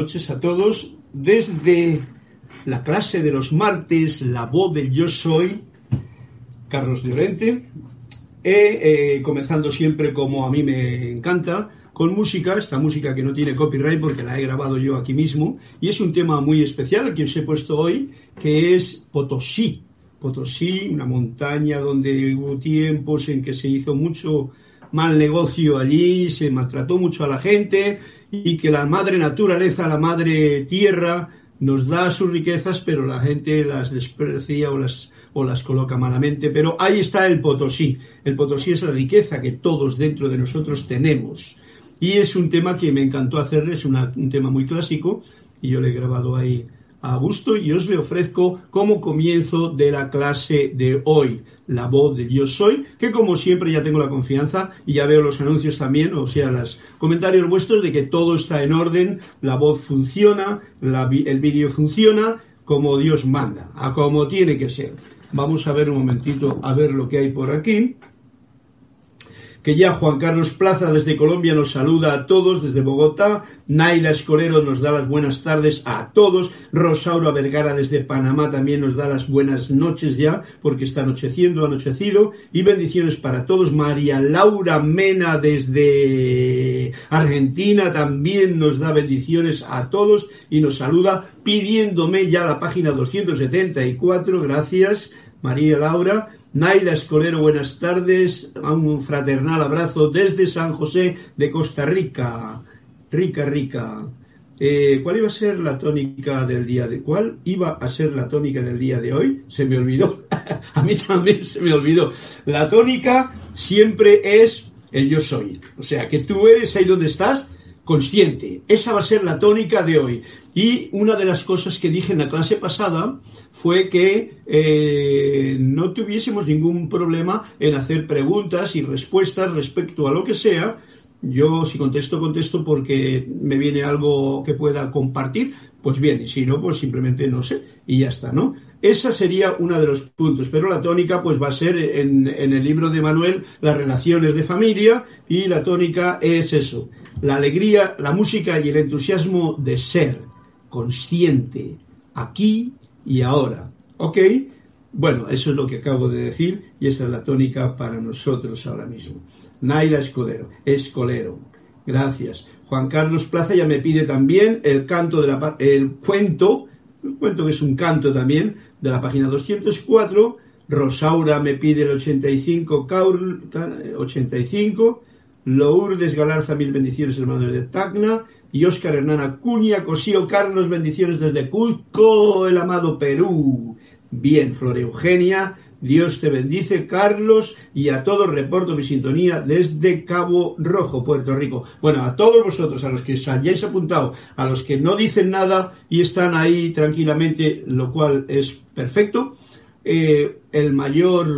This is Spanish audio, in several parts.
noches a todos. Desde la clase de los martes, la voz del yo soy, Carlos Llorente, eh, comenzando siempre como a mí me encanta, con música, esta música que no tiene copyright porque la he grabado yo aquí mismo, y es un tema muy especial que os he puesto hoy, que es Potosí. Potosí, una montaña donde hubo tiempos en que se hizo mucho mal negocio allí, se maltrató mucho a la gente y que la madre naturaleza, la madre tierra, nos da sus riquezas, pero la gente las desprecia o las, o las coloca malamente. Pero ahí está el Potosí. El Potosí es la riqueza que todos dentro de nosotros tenemos. Y es un tema que me encantó hacerle, es un tema muy clásico y yo le he grabado ahí a gusto y os le ofrezco como comienzo de la clase de hoy, la voz de Yo Soy, que como siempre ya tengo la confianza y ya veo los anuncios también, o sea, los comentarios vuestros de que todo está en orden, la voz funciona, el vídeo funciona, como Dios manda, a como tiene que ser. Vamos a ver un momentito, a ver lo que hay por aquí que ya Juan Carlos Plaza desde Colombia nos saluda a todos desde Bogotá, Naila Escolero nos da las buenas tardes a todos, Rosaura Vergara desde Panamá también nos da las buenas noches ya, porque está anocheciendo, anochecido, y bendiciones para todos, María Laura Mena desde Argentina también nos da bendiciones a todos y nos saluda pidiéndome ya la página 274, gracias María Laura, Naila Escolero, buenas tardes. Un fraternal abrazo desde San José de Costa Rica. Rica, rica. Eh, ¿Cuál iba a ser la tónica del día de cuál iba a ser la tónica del día de hoy? Se me olvidó. a mí también se me olvidó. La tónica siempre es el yo soy. O sea, que tú eres ahí donde estás consciente. Esa va a ser la tónica de hoy. Y una de las cosas que dije en la clase pasada fue que eh, no tuviésemos ningún problema en hacer preguntas y respuestas respecto a lo que sea. Yo si contesto, contesto porque me viene algo que pueda compartir, pues bien, y si no, pues simplemente no sé, y ya está, ¿no? Esa sería uno de los puntos, pero la tónica pues va a ser en, en el libro de Manuel las relaciones de familia y la tónica es eso, la alegría, la música y el entusiasmo de ser consciente, aquí y ahora. ¿Ok? Bueno, eso es lo que acabo de decir y esa es la tónica para nosotros ahora mismo. Naila Escolero, Escolero. Gracias. Juan Carlos Plaza ya me pide también el canto de la el cuento, un cuento que es un canto también de la página 204. Rosaura me pide el 85, 85. Lourdes Galarza, mil bendiciones, hermanos de Tacna y Óscar Hernán Acuña, Cosío Carlos, bendiciones desde Cusco, el amado Perú. Bien, Flor Eugenia, Dios te bendice, Carlos, y a todos reporto mi sintonía desde Cabo Rojo, Puerto Rico. Bueno, a todos vosotros, a los que os hayáis apuntado, a los que no dicen nada y están ahí tranquilamente, lo cual es perfecto, eh, el mayor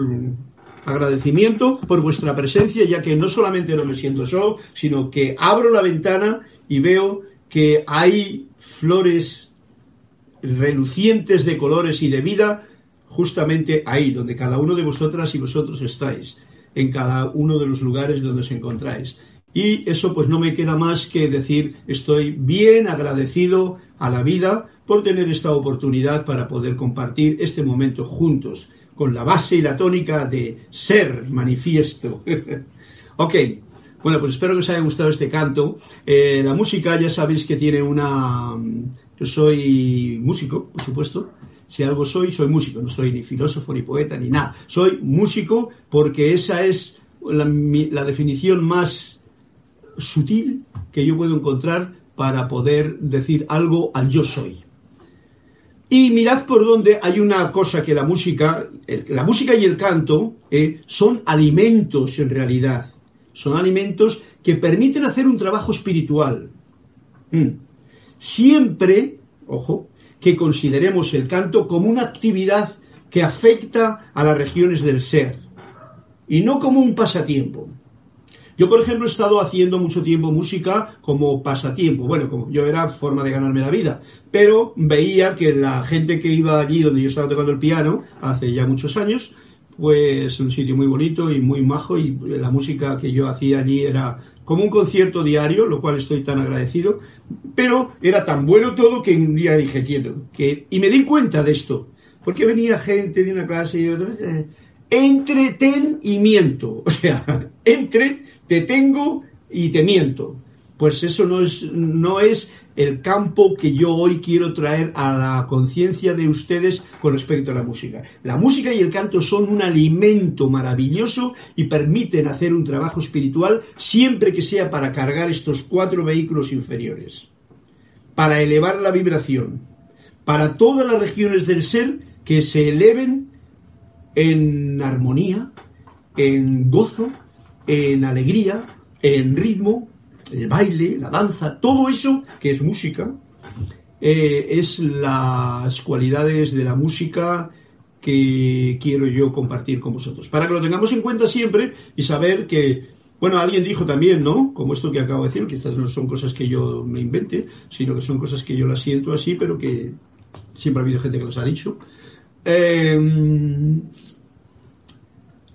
agradecimiento por vuestra presencia, ya que no solamente no me siento solo, sino que abro la ventana y veo que hay flores relucientes de colores y de vida justamente ahí, donde cada uno de vosotras y vosotros estáis, en cada uno de los lugares donde os encontráis. Y eso pues no me queda más que decir, estoy bien agradecido a la vida por tener esta oportunidad para poder compartir este momento juntos, con la base y la tónica de ser manifiesto. ok, bueno, pues espero que os haya gustado este canto. Eh, la música, ya sabéis que tiene una... Yo soy músico, por supuesto. Si algo soy, soy músico. No soy ni filósofo, ni poeta, ni nada. Soy músico porque esa es la, la definición más sutil que yo puedo encontrar para poder decir algo al yo soy. Y mirad por dónde hay una cosa que la música, la música y el canto eh, son alimentos en realidad. Son alimentos que permiten hacer un trabajo espiritual. Mm. Siempre, ojo, que consideremos el canto como una actividad que afecta a las regiones del ser y no como un pasatiempo. Yo, por ejemplo, he estado haciendo mucho tiempo música como pasatiempo. Bueno, como yo era forma de ganarme la vida. Pero veía que la gente que iba allí donde yo estaba tocando el piano, hace ya muchos años, pues un sitio muy bonito y muy majo y la música que yo hacía allí era como un concierto diario, lo cual estoy tan agradecido, pero era tan bueno todo que un día dije, quiero, que, y me di cuenta de esto, porque venía gente de una clase y otra, eh, entretenimiento, o sea, entre, te tengo y te miento. Pues eso no es, no es el campo que yo hoy quiero traer a la conciencia de ustedes con respecto a la música. La música y el canto son un alimento maravilloso y permiten hacer un trabajo espiritual siempre que sea para cargar estos cuatro vehículos inferiores, para elevar la vibración, para todas las regiones del ser que se eleven en armonía, en gozo, en alegría, en ritmo, el baile, la danza, todo eso que es música, eh, es las cualidades de la música que quiero yo compartir con vosotros. Para que lo tengamos en cuenta siempre y saber que, bueno, alguien dijo también, ¿no? Como esto que acabo de decir, que estas no son cosas que yo me invente, sino que son cosas que yo las siento así, pero que siempre ha habido gente que las ha dicho. Em,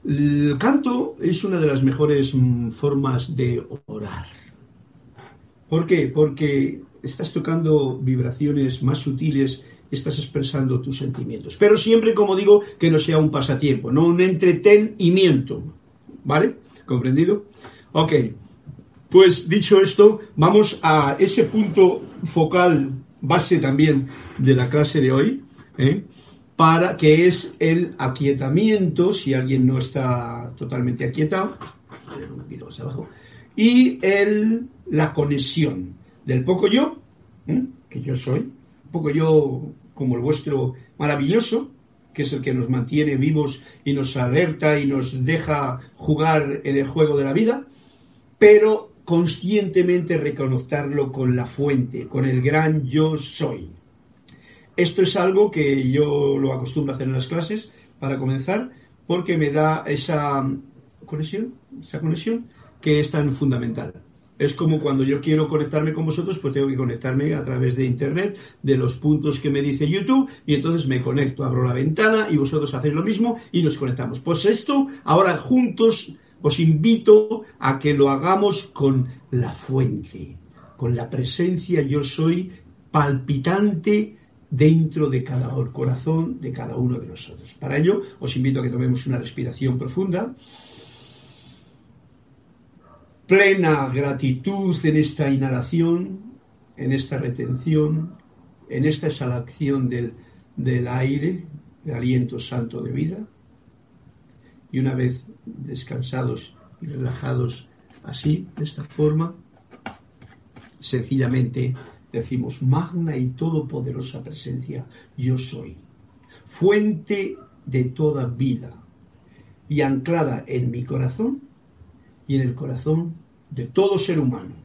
el canto es una de las mejores formas de orar. ¿Por qué? Porque estás tocando vibraciones más sutiles, estás expresando tus sentimientos. Pero siempre, como digo, que no sea un pasatiempo, no un entretenimiento. ¿Vale? ¿Comprendido? Ok. Pues dicho esto, vamos a ese punto focal, base también de la clase de hoy, ¿eh? para que es el aquietamiento, si alguien no está totalmente aquietado, y el la conexión del poco yo, que yo soy, poco yo como el vuestro maravilloso, que es el que nos mantiene vivos y nos alerta y nos deja jugar en el juego de la vida, pero conscientemente reconocerlo con la fuente, con el gran yo soy. Esto es algo que yo lo acostumbro a hacer en las clases para comenzar, porque me da esa conexión, esa conexión que es tan fundamental. Es como cuando yo quiero conectarme con vosotros, pues tengo que conectarme a través de Internet, de los puntos que me dice YouTube, y entonces me conecto, abro la ventana y vosotros hacéis lo mismo y nos conectamos. Pues esto, ahora juntos, os invito a que lo hagamos con la fuente, con la presencia yo soy palpitante dentro de cada corazón de cada uno de nosotros. Para ello, os invito a que tomemos una respiración profunda plena gratitud en esta inhalación, en esta retención, en esta exhalación del, del aire, el aliento santo de vida. Y una vez descansados y relajados así, de esta forma, sencillamente decimos, magna y todopoderosa presencia, yo soy, fuente de toda vida y anclada en mi corazón, y en el corazón de todo ser humano.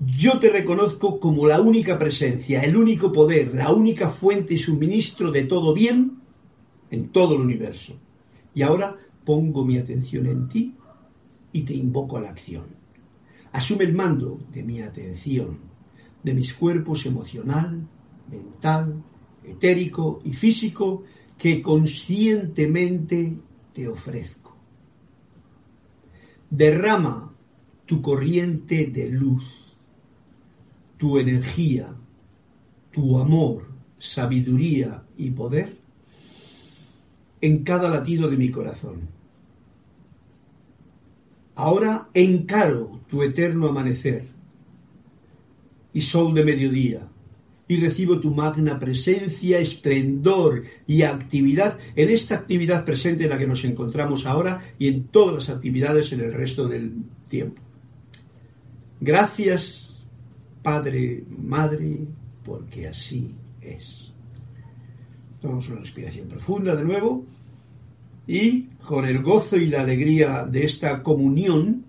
Yo te reconozco como la única presencia, el único poder, la única fuente y suministro de todo bien en todo el universo. Y ahora pongo mi atención en ti y te invoco a la acción. Asume el mando de mi atención, de mis cuerpos emocional, mental, etérico y físico que conscientemente te ofrezco derrama tu corriente de luz, tu energía, tu amor, sabiduría y poder en cada latido de mi corazón. Ahora encaro tu eterno amanecer y sol de mediodía y recibo tu magna presencia, esplendor y actividad en esta actividad presente en la que nos encontramos ahora y en todas las actividades en el resto del tiempo. Gracias, Padre, Madre, porque así es. Tomamos una respiración profunda de nuevo y con el gozo y la alegría de esta comunión,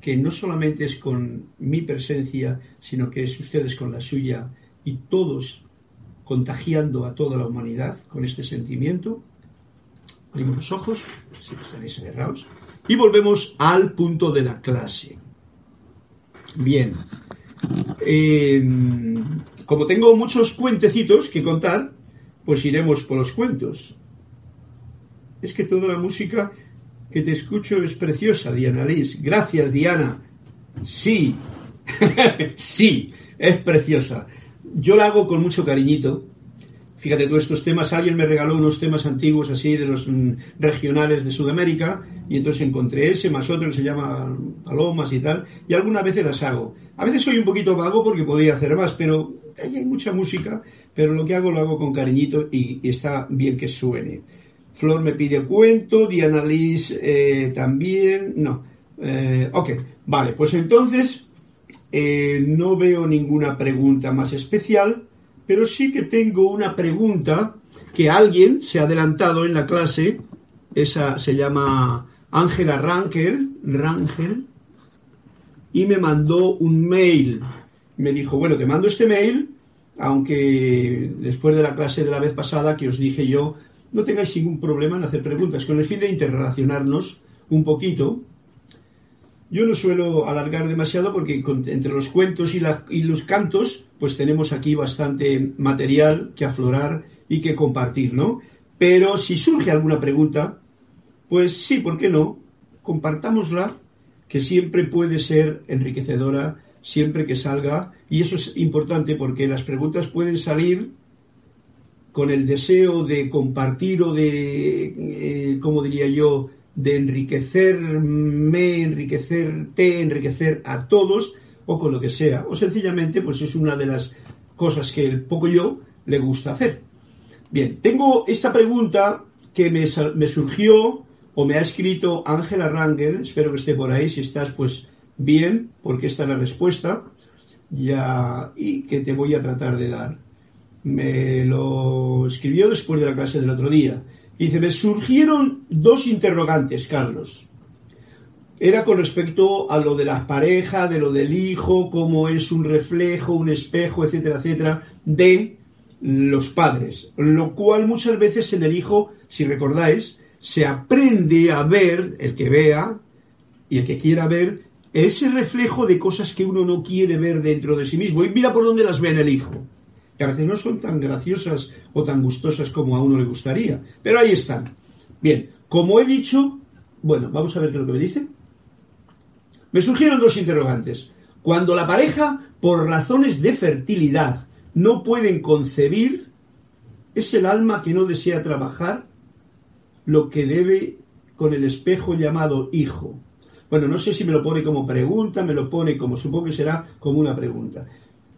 que no solamente es con mi presencia, sino que es ustedes con la suya, y todos contagiando a toda la humanidad con este sentimiento. Abrimos los ojos, si estaréis cerrados, y volvemos al punto de la clase. Bien, como tengo muchos cuentecitos que contar, pues iremos por los cuentos. Es que toda la música que te escucho es preciosa, Diana Liz. Gracias, Diana. Sí, sí, es preciosa. Yo la hago con mucho cariñito. Fíjate tú estos temas, alguien me regaló unos temas antiguos así de los mm, regionales de Sudamérica y entonces encontré ese más otro que se llama Palomas y tal y algunas veces las hago. A veces soy un poquito vago porque podría hacer más, pero hay mucha música, pero lo que hago lo hago con cariñito y, está bien que suene. Flor me pide cuento, Diana Liz eh, también, no. Eh, ok, vale, pues entonces eh, no veo ninguna pregunta más especial, pero sí que tengo una pregunta que alguien se ha adelantado en la clase, esa se llama Ángela Rangel, Rangel, y me mandó un mail. Me dijo, bueno, te mando este mail, aunque después de la clase de la vez pasada que os dije yo, no tengáis ningún problema en hacer preguntas, con el fin de interrelacionarnos un poquito, yo no suelo alargar demasiado porque entre los cuentos y, los cantos, pues tenemos aquí bastante material que aflorar y que compartir, ¿no? Pero si surge alguna pregunta, pues sí, ¿por qué no? Compartámosla, que siempre puede ser enriquecedora, siempre que salga, y eso es importante porque las preguntas pueden salir con el deseo de compartir o de, eh, como diría yo, de enriquecerme, enriquecerte, enriquecer a todos o con lo que sea. O sencillamente, pues es una de las cosas que el poco yo le gusta hacer. Bien, tengo esta pregunta que me, me surgió o me ha escrito Ángela Rangel, espero que esté por ahí, si estás pues bien, porque esta es la respuesta, ya, y que te voy a tratar de dar. Me lo escribió después de la clase del otro día. Dice, me surgieron dos interrogantes, Carlos. Era con respecto a lo de las parejas, de lo del hijo, cómo es un reflejo, un espejo, etcétera, etcétera, de los padres. Lo cual muchas veces en el hijo, si recordáis, se aprende a ver, el que vea y el que quiera ver, ese reflejo de cosas que uno no quiere ver dentro de sí mismo. Y mira por dónde las ve en el hijo que a veces no son tan graciosas o tan gustosas como a uno le gustaría. Pero ahí están. Bien, como he dicho, bueno, vamos a ver qué es lo que me dice. Me surgieron dos interrogantes. Cuando la pareja, por razones de fertilidad, no pueden concebir, ¿es el alma que no desea trabajar lo que debe con el espejo llamado hijo? Bueno, no sé si me lo pone como pregunta, me lo pone como, supongo que será como una pregunta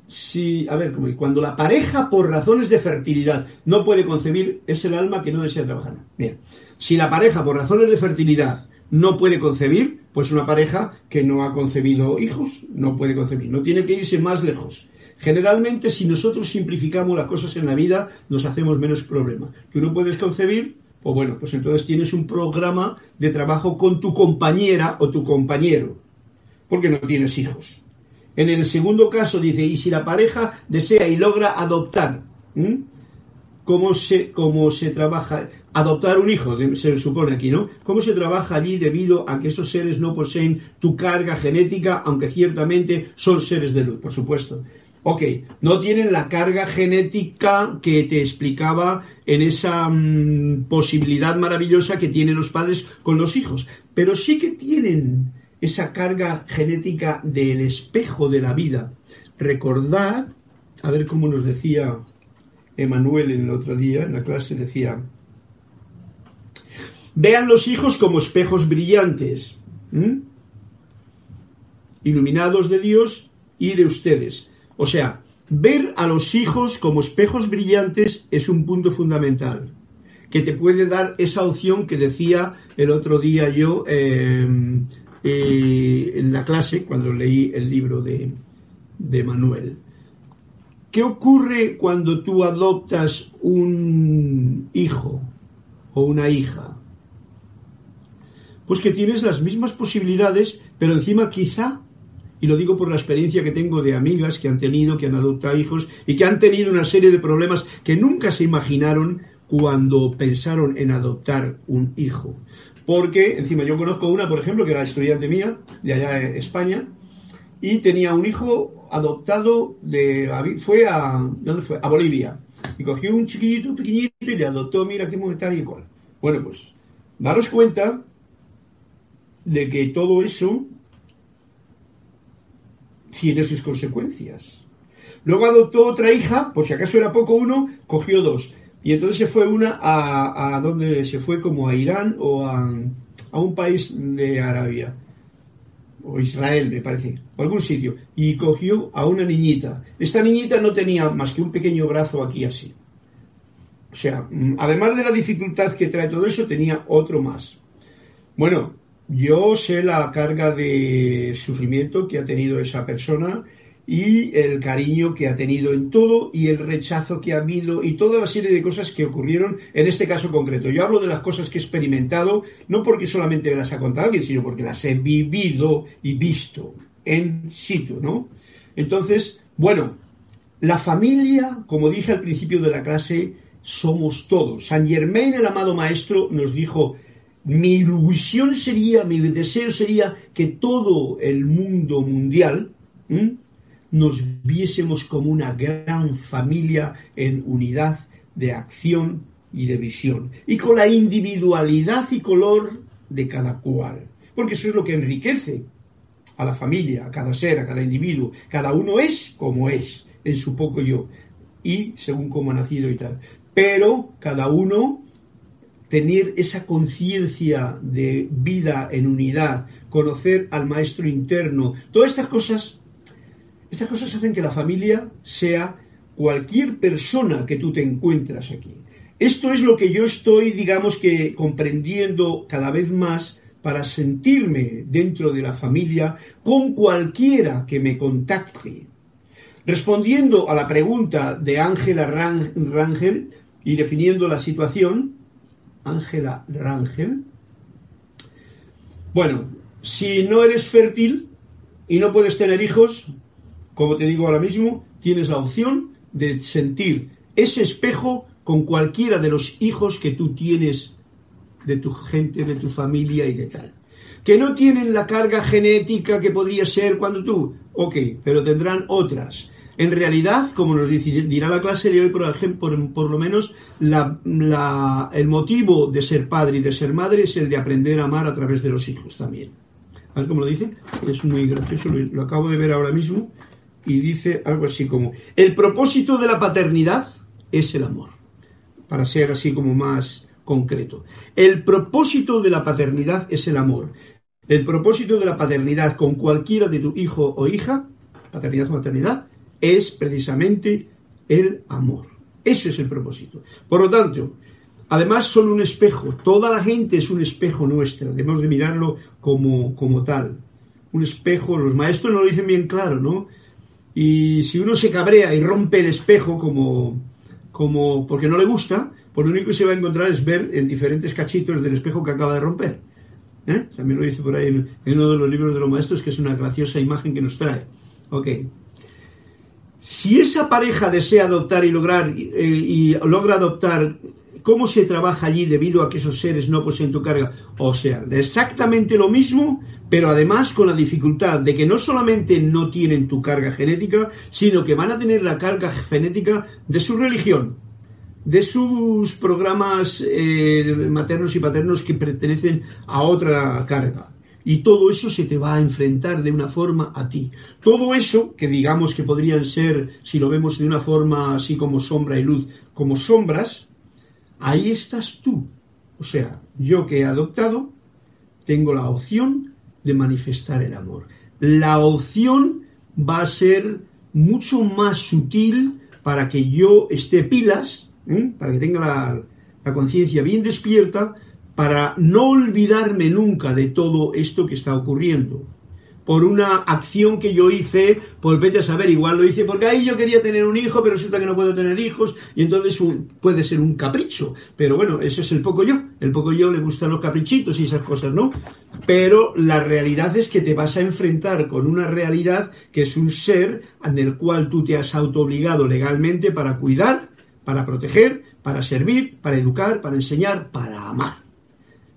si, a ver, cuando la pareja por razones de fertilidad no puede concebir, es el alma que no desea trabajar. Bien, si la pareja por razones de fertilidad no puede concebir, pues una pareja que no ha concebido hijos no puede concebir, no tiene que irse más lejos. Generalmente, si nosotros simplificamos las cosas en la vida, nos hacemos menos problemas. Que no puedes concebir, pues bueno, pues entonces tienes un programa de trabajo con tu compañera o tu compañero, porque no tienes hijos. En el segundo caso dice, y si la pareja desea y logra adoptar, ¿cómo se, cómo se trabaja? Adoptar un hijo, se supone aquí, ¿no? ¿Cómo se trabaja allí debido a que esos seres no poseen tu carga genética, aunque ciertamente son seres de luz, por supuesto? Ok, no tienen la carga genética que te explicaba en esa mm, posibilidad maravillosa que tienen los padres con los hijos, pero sí que tienen esa carga genética del espejo de la vida. Recordad, a ver cómo nos decía Emanuel en el otro día, en la clase, decía, vean los hijos como espejos brillantes, iluminados de Dios y de ustedes. O sea, ver a los hijos como espejos brillantes es un punto fundamental que te puede dar esa opción que decía el otro día yo eh, eh, en la clase cuando leí el libro de, de Manuel. ¿Qué ocurre cuando tú adoptas un hijo o una hija? Pues que tienes las mismas posibilidades, pero encima quizá, y lo digo por la experiencia que tengo de amigas que han tenido, que han adoptado hijos y que han tenido una serie de problemas que nunca se imaginaron cuando pensaron en adoptar un hijo. Porque, encima, yo conozco una, por ejemplo, que era estudiante mía, de allá en España, y tenía un hijo adoptado de. fue a. ¿Dónde fue? A Bolivia. Y cogió un chiquillito pequeñito y le adoptó, mira qué tal y cual. Bueno, pues, daros cuenta de que todo eso tiene sus consecuencias. Luego adoptó otra hija, por si acaso era poco uno, cogió dos. Y entonces se fue una a, donde se fue como a Irán o a, a un país de Arabia o Israel, me parece, o algún sitio, y cogió a una niñita. Esta niñita no tenía más que un pequeño brazo aquí así. O sea, mm, además de la dificultad que trae todo eso, tenía otro más. Bueno, yo sé la carga de sufrimiento que ha tenido esa persona y el cariño que ha tenido en todo y el rechazo que ha habido y toda la serie de cosas que ocurrieron en este caso concreto. Yo hablo de las cosas que he experimentado, no porque solamente me las ha contado alguien, sino porque las he vivido y visto en sitio, ¿no? Entonces, bueno, la familia, como dije al principio de la clase, somos todos. San Germain, el amado maestro, nos dijo, mi ilusión sería, mi deseo sería que todo el mundo mundial, nos viésemos como una gran familia en unidad de acción y de visión, y con la individualidad y color de cada cual, porque eso es lo que enriquece a la familia, a cada ser, a cada individuo. Cada uno es como es, en su poco yo, y según cómo ha nacido y tal. Pero cada uno tener esa conciencia de vida en unidad, conocer al maestro interno, todas estas cosas estas cosas hacen que la familia sea cualquier persona que tú te encuentras aquí. Esto es lo que yo estoy, digamos que, comprendiendo cada vez más para sentirme dentro de la familia con cualquiera que me contacte. Respondiendo a la pregunta de Ángela Rangel y definiendo la situación, Ángela Rangel, bueno, si no eres fértil y no puedes tener hijos, como te digo ahora mismo, tienes la opción de sentir ese espejo con cualquiera de los hijos que tú tienes de tu gente, de tu familia y de tal. Que no tienen la carga genética que podría ser cuando tú, ok, pero tendrán otras. En realidad, como nos dirá la clase de hoy, por, ejemplo, por, lo menos, el motivo de ser padre y de ser madre es el de aprender a amar a través de los hijos también. A ver cómo lo dice. Es muy gracioso, lo acabo de ver ahora mismo y dice algo así como, el propósito de la paternidad es el amor, para ser así como más concreto. El propósito de la paternidad es el amor. El propósito de la paternidad con cualquiera de tu hijo o hija, paternidad o maternidad, es precisamente el amor. Eso es el propósito. Por lo tanto, además son un espejo. Toda la gente es un espejo nuestra. Debemos de mirarlo como, como tal. Un espejo, los maestros nos lo dicen bien claro, ¿no? Y si uno se cabrea y rompe el espejo como, como porque no le gusta, pues lo único que se va a encontrar es ver en diferentes cachitos del espejo que acaba de romper. ¿Eh? También lo dice por ahí en, uno de los libros de los maestros, que es una graciosa imagen que nos trae. Ok. Si esa pareja desea adoptar y lograr eh, y logra adoptar ¿Cómo se trabaja allí debido a que esos seres no poseen tu carga? O sea, exactamente lo mismo, pero además con la dificultad de que no solamente no tienen tu carga genética, sino que van a tener la carga genética de su religión, de sus programas eh, maternos y paternos que pertenecen a otra carga. Y todo eso se te va a enfrentar de una forma a ti. Todo eso, que digamos que podrían ser, si lo vemos de una forma así como sombra y luz, como sombras, ahí estás tú. O sea, yo que he adoptado, tengo la opción de manifestar el amor. La opción va a ser mucho más sutil para que yo esté pilas, para que tenga la, la conciencia bien despierta, para no olvidarme nunca de todo esto que está ocurriendo por una acción que yo hice, pues vete a saber, igual lo hice porque ahí yo quería tener un hijo, pero resulta que no puedo tener hijos, y entonces puede ser un capricho. Pero bueno, eso es el poco yo. El poco yo le gustan los caprichitos y esas cosas, ¿no? Pero la realidad es que te vas a enfrentar con una realidad que es un ser en el cual tú te has autoobligado legalmente para cuidar, para proteger, para servir, para educar, para enseñar, para amar.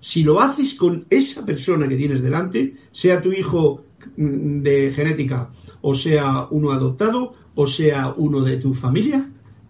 Si lo haces con esa persona que tienes delante, sea tu hijo de genética, o sea uno adoptado, o sea uno de tu familia,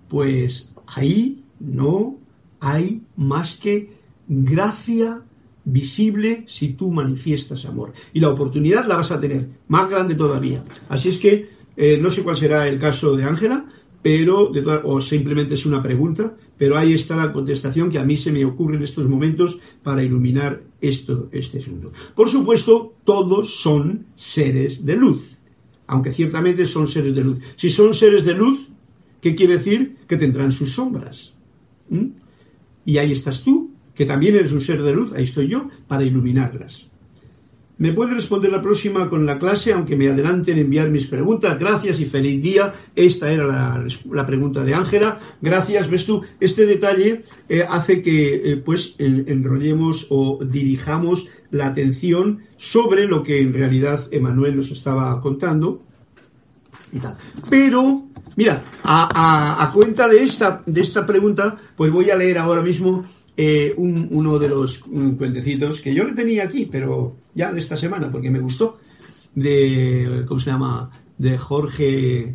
pues ahí no hay más que gracia visible si tú manifiestas amor. Y la oportunidad la vas a tener, más grande todavía. Así es que eh, no sé cuál será el caso de Ángela, pero o simplemente es una pregunta, pero ahí está la contestación que a mí se me ocurre en estos momentos para iluminar esto, este asunto. Por supuesto, todos son seres de luz, aunque ciertamente son seres de luz. Si son seres de luz, ¿qué quiere decir? Que tendrán sus sombras. Y ahí estás tú, que también eres un ser de luz, ahí estoy yo, para iluminarlas. Me puede responder la próxima con la clase, aunque me adelanten en enviar mis preguntas. Gracias y feliz día. Esta era la, pregunta de Ángela. Gracias, ves tú. Este detalle eh, hace que eh, pues enrollemos o dirijamos la atención sobre lo que en realidad Emanuel nos estaba contando. Pero, mira, a, a, cuenta de esta, de esta pregunta, pues voy a leer ahora mismo eh, uno de los cuentecitos que yo le tenía aquí, pero ya de esta semana, porque me gustó, de, ¿cómo se llama? De Jorge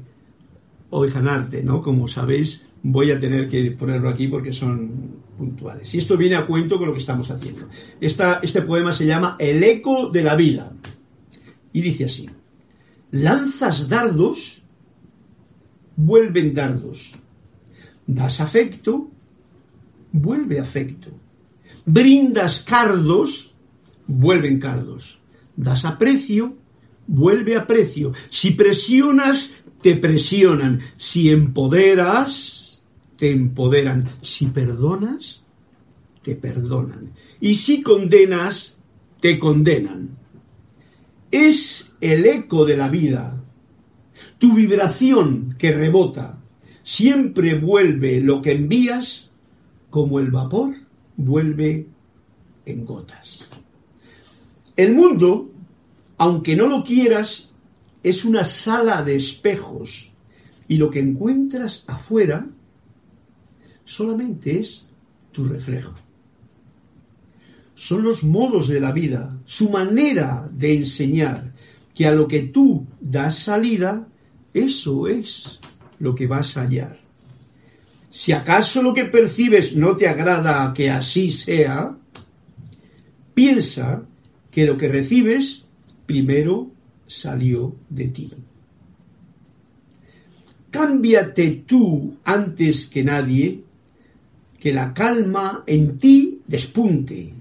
Oijanarte, ¿no? Como sabéis, voy a tener que ponerlo aquí porque son puntuales. Y esto viene a cuento con lo que estamos haciendo. Este poema se llama El eco de la vida. Y dice así, lanzas dardos, vuelven dardos. Das afecto, vuelve afecto. Brindas cardos, vuelven cardos. Das aprecio, vuelve aprecio. Si presionas, te presionan. Si empoderas, te empoderan. Si perdonas, te perdonan. Y si condenas, te condenan. Es el eco de la vida. Tu vibración que rebota. Siempre vuelve lo que envías como el vapor vuelve en gotas. El mundo, aunque no lo quieras, es una sala de espejos y lo que encuentras afuera solamente es tu reflejo. Son los modos de la vida, su manera de enseñar que a lo que tú das salida, eso es lo que vas a hallar. Si acaso lo que percibes no te agrada que así sea, piensa que lo que recibes primero salió de ti. Cámbiate tú antes que nadie, que la calma en ti despunte,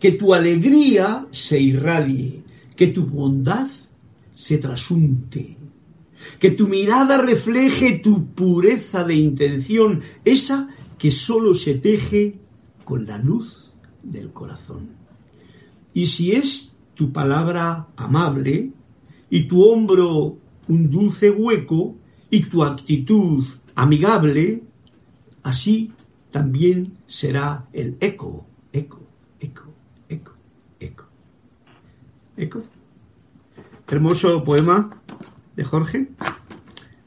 que tu alegría se irradie, que tu bondad se trasunte que tu mirada refleje tu pureza de intención, esa que sólo se teje con la luz del corazón. Y si es tu palabra amable y tu hombro un dulce hueco y tu actitud amigable, así también será el eco, eco, eco, eco, eco. Eco. Hermoso poema de Jorge.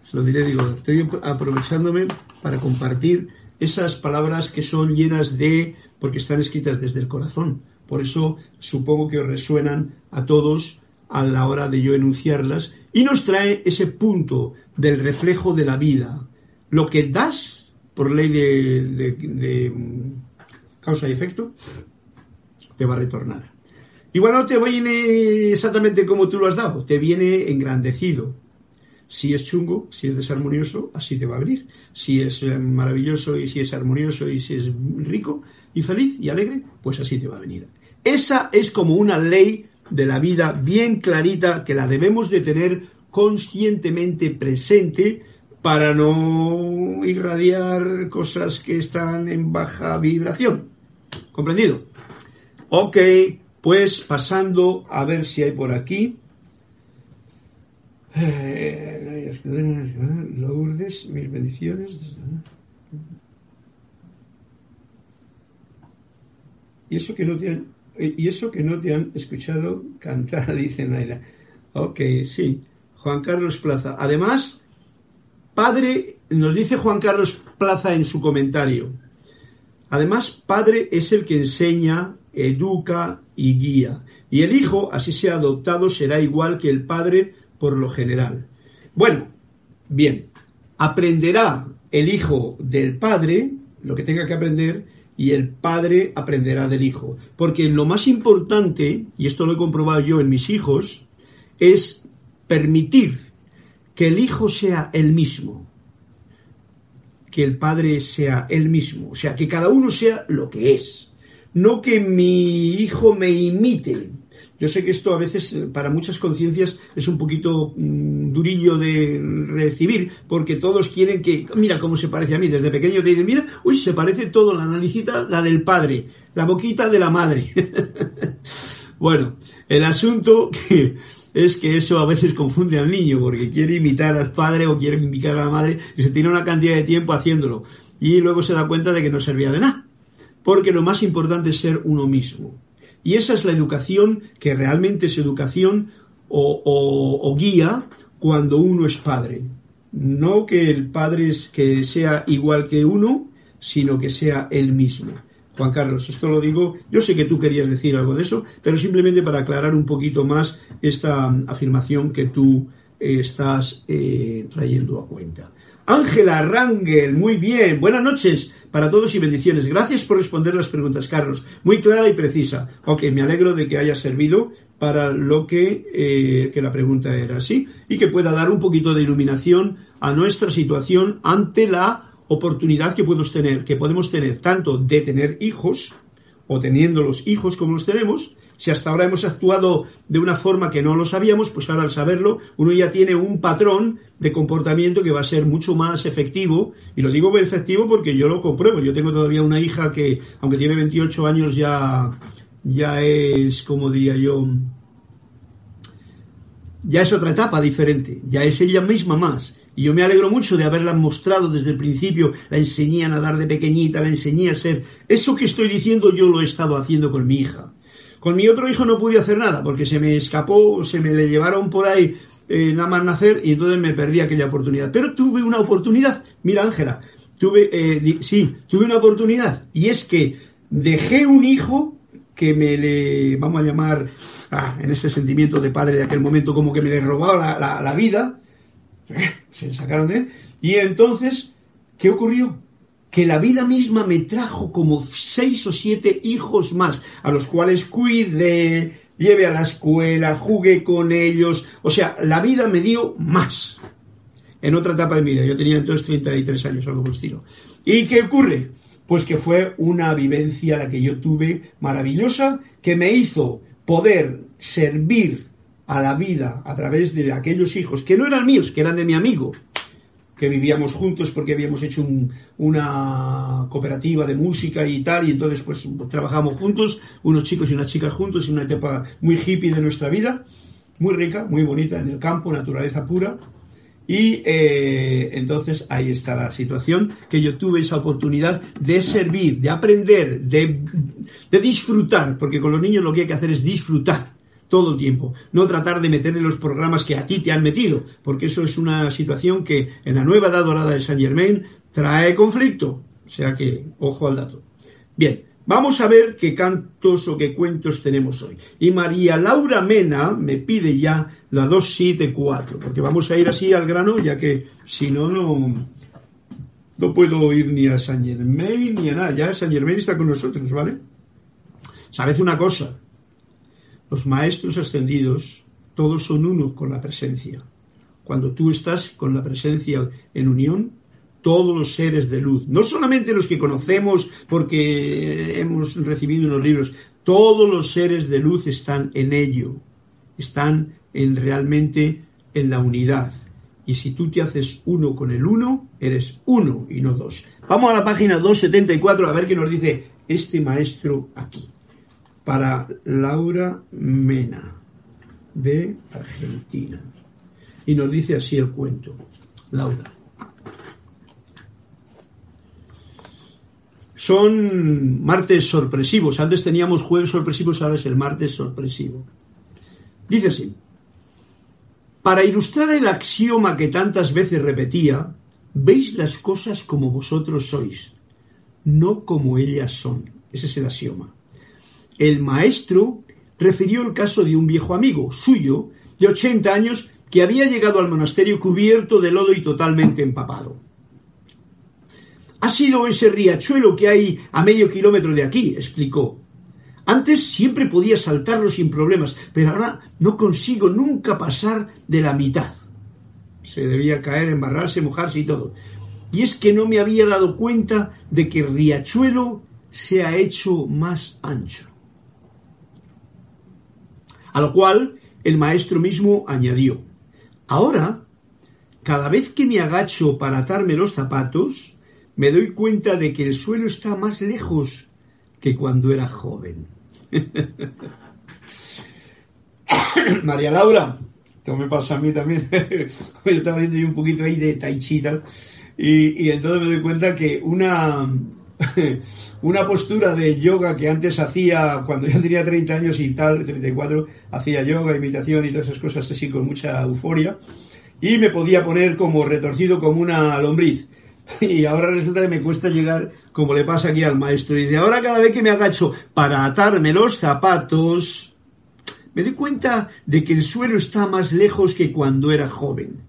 Se lo diré, digo, estoy aprovechándome para compartir esas palabras que son llenas de, porque están escritas desde el corazón. Por eso supongo que os resuenan a todos a la hora de yo enunciarlas y nos trae ese punto del reflejo de la vida. Lo que das por ley de, mm, causa y efecto te va a retornar. Igual no te viene exactamente como tú lo has dado, te viene engrandecido. Si es chungo, si es desarmonioso, así te va a venir. Si es eh, maravilloso y si es armonioso y si es rico y feliz y alegre, pues así te va a venir. Esa es como una ley de la vida bien clarita que la debemos de tener conscientemente presente para no irradiar cosas que están en baja vibración. ¿Comprendido? Ok, pues pasando a ver si hay por aquí. Eh, Lourdes, mis bendiciones. Y eso que no han, y eso que no te han escuchado cantar, dice Naila. Ok, sí. Juan Carlos Plaza. Además, padre, nos dice Juan Carlos Plaza en su comentario. Además, padre es el que enseña, educa y guía. Y el hijo, así sea adoptado, será igual que el padre por lo general. Bueno, bien, aprenderá el hijo del padre lo que tenga que aprender y el padre aprenderá del hijo. Porque lo más importante, y esto lo he comprobado yo en mis hijos, es permitir que el hijo sea el mismo, que el padre sea el mismo, o sea, que cada uno sea lo que es, no que mi hijo me imite, yo sé que esto a veces eh, para muchas conciencias es un poquito mm, durillo de recibir, porque todos quieren que, mira cómo se parece a mí, desde pequeño te dicen, mira, uy, se parece todo, la naricita, la del padre, la boquita de la madre. bueno, el asunto es que eso a veces confunde al niño, porque quiere imitar al padre o quiere imitar a la madre y se tiene una cantidad de tiempo haciéndolo. Y luego se da cuenta de que no servía de nada. Porque lo más importante es ser uno mismo. Y esa es la educación que realmente es educación o, guía cuando uno es padre. No que el padre es, que sea igual que uno, sino que sea el mismo. Juan Carlos, esto lo digo, yo sé que tú querías decir algo de eso, pero simplemente para aclarar un poquito más esta afirmación que tú eh, estás eh, trayendo a cuenta. Ángela Rangel, muy bien, buenas noches para todos y bendiciones. Gracias por responder las preguntas, Carlos. Muy clara y precisa. Ok, me alegro de que haya servido para lo que, eh, que la pregunta era así y que pueda dar un poquito de iluminación a nuestra situación ante la oportunidad que podemos tener, que podemos tener tanto de tener hijos o teniendo los hijos como los tenemos, si hasta ahora hemos actuado de una forma que no lo sabíamos, pues ahora al saberlo, uno ya tiene un patrón de comportamiento que va a ser mucho más efectivo. Y lo digo efectivo porque yo lo compruebo. Yo tengo todavía una hija que, aunque tiene 28 años, ya, ya es, como diría yo, ya es otra etapa diferente. Ya es ella misma más. Y yo me alegro mucho de haberla mostrado desde el principio, la enseñé a nadar de pequeñita, la enseñé a ser... Eso que estoy diciendo yo lo he estado haciendo con mi hija. Con mi otro hijo no pude hacer nada porque se me escapó, se me le llevaron por ahí eh, nada más nacer y entonces me perdí aquella oportunidad. Pero tuve una oportunidad, mira Ángela, tuve, eh, sí, tuve una oportunidad y es que dejé un hijo que me le, vamos a llamar, ah, en ese sentimiento de padre de aquel momento, como que me le robaba la, la vida, se sacaron de él, y entonces, ¿qué ocurrió? Que la vida misma me trajo como seis o siete hijos más, a los cuales cuidé, llevé a la escuela, jugué con ellos, o sea, la vida me dio más. En otra etapa de mi vida, yo tenía entonces 33 años, algo por el estilo. ¿Y qué ocurre? Pues que fue una vivencia la que yo tuve maravillosa, que me hizo poder servir a la vida a través de aquellos hijos que no eran míos, que eran de mi amigo, que vivíamos juntos porque habíamos hecho una cooperativa de música y tal, y entonces pues trabajamos juntos, unos chicos y unas chicas juntos, en una etapa muy hippie de nuestra vida, muy rica, muy bonita, en el campo, naturaleza pura. Y eh, entonces ahí está la situación, que yo tuve esa oportunidad de servir, de aprender, de, de disfrutar, porque con los niños lo que hay que hacer es disfrutar todo el tiempo. No tratar de meter en los programas que a ti te han metido, porque eso es una situación que en la nueva edad dorada de Saint Germain trae conflicto. O sea que, ojo al dato. Bien, vamos a ver qué cantos o qué cuentos tenemos hoy. Y María Laura Mena me pide ya la 274, porque vamos a ir así al grano, ya que si no, no, no puedo ir ni a Saint Germain ni a nada. Ya Saint Germain está con nosotros, ¿vale? Sabes una cosa, los maestros ascendidos, todos son uno con la presencia. Cuando tú estás con la presencia en unión, todos los seres de luz, no solamente los que conocemos porque hemos recibido unos libros, todos los seres de luz están en ello, están en realmente en la unidad. Y si tú te haces uno con el uno, eres uno y no dos. Vamos a la página 274 a ver qué nos dice este maestro aquí para Laura Mena, de Argentina. Y nos dice así el cuento. Laura. Son martes sorpresivos. Antes teníamos jueves sorpresivos, ahora es el martes sorpresivo. Dice así. Para ilustrar el axioma que tantas veces repetía, veis las cosas como vosotros sois, no como ellas son. Ese es el axioma. El maestro refirió el caso de un viejo amigo suyo de 80 años que había llegado al monasterio cubierto de lodo y totalmente empapado. Ha sido ese riachuelo que hay a medio kilómetro de aquí, explicó. Antes siempre podía saltarlo sin problemas, pero ahora no consigo nunca pasar de la mitad. Se debía caer, embarrarse, mojarse y todo. Y es que no me había dado cuenta de que el riachuelo se ha hecho más ancho. A lo cual el maestro mismo añadió, ahora, cada vez que me agacho para atarme los zapatos, me doy cuenta de que el suelo está más lejos que cuando era joven. María Laura, esto me pasa a mí también, me estaba viendo yo un poquito ahí de tai chi tal, y, entonces me doy cuenta que una, una postura de yoga que antes hacía cuando yo tenía 30 años y tal, 34, hacía yoga, imitación y todas esas cosas así con mucha euforia, y me podía poner como retorcido como una lombriz. Y ahora resulta que me cuesta llegar como le pasa aquí al maestro. Y de ahora cada vez que me agacho para atarme los zapatos, me doy cuenta de que el suelo está más lejos que cuando era joven.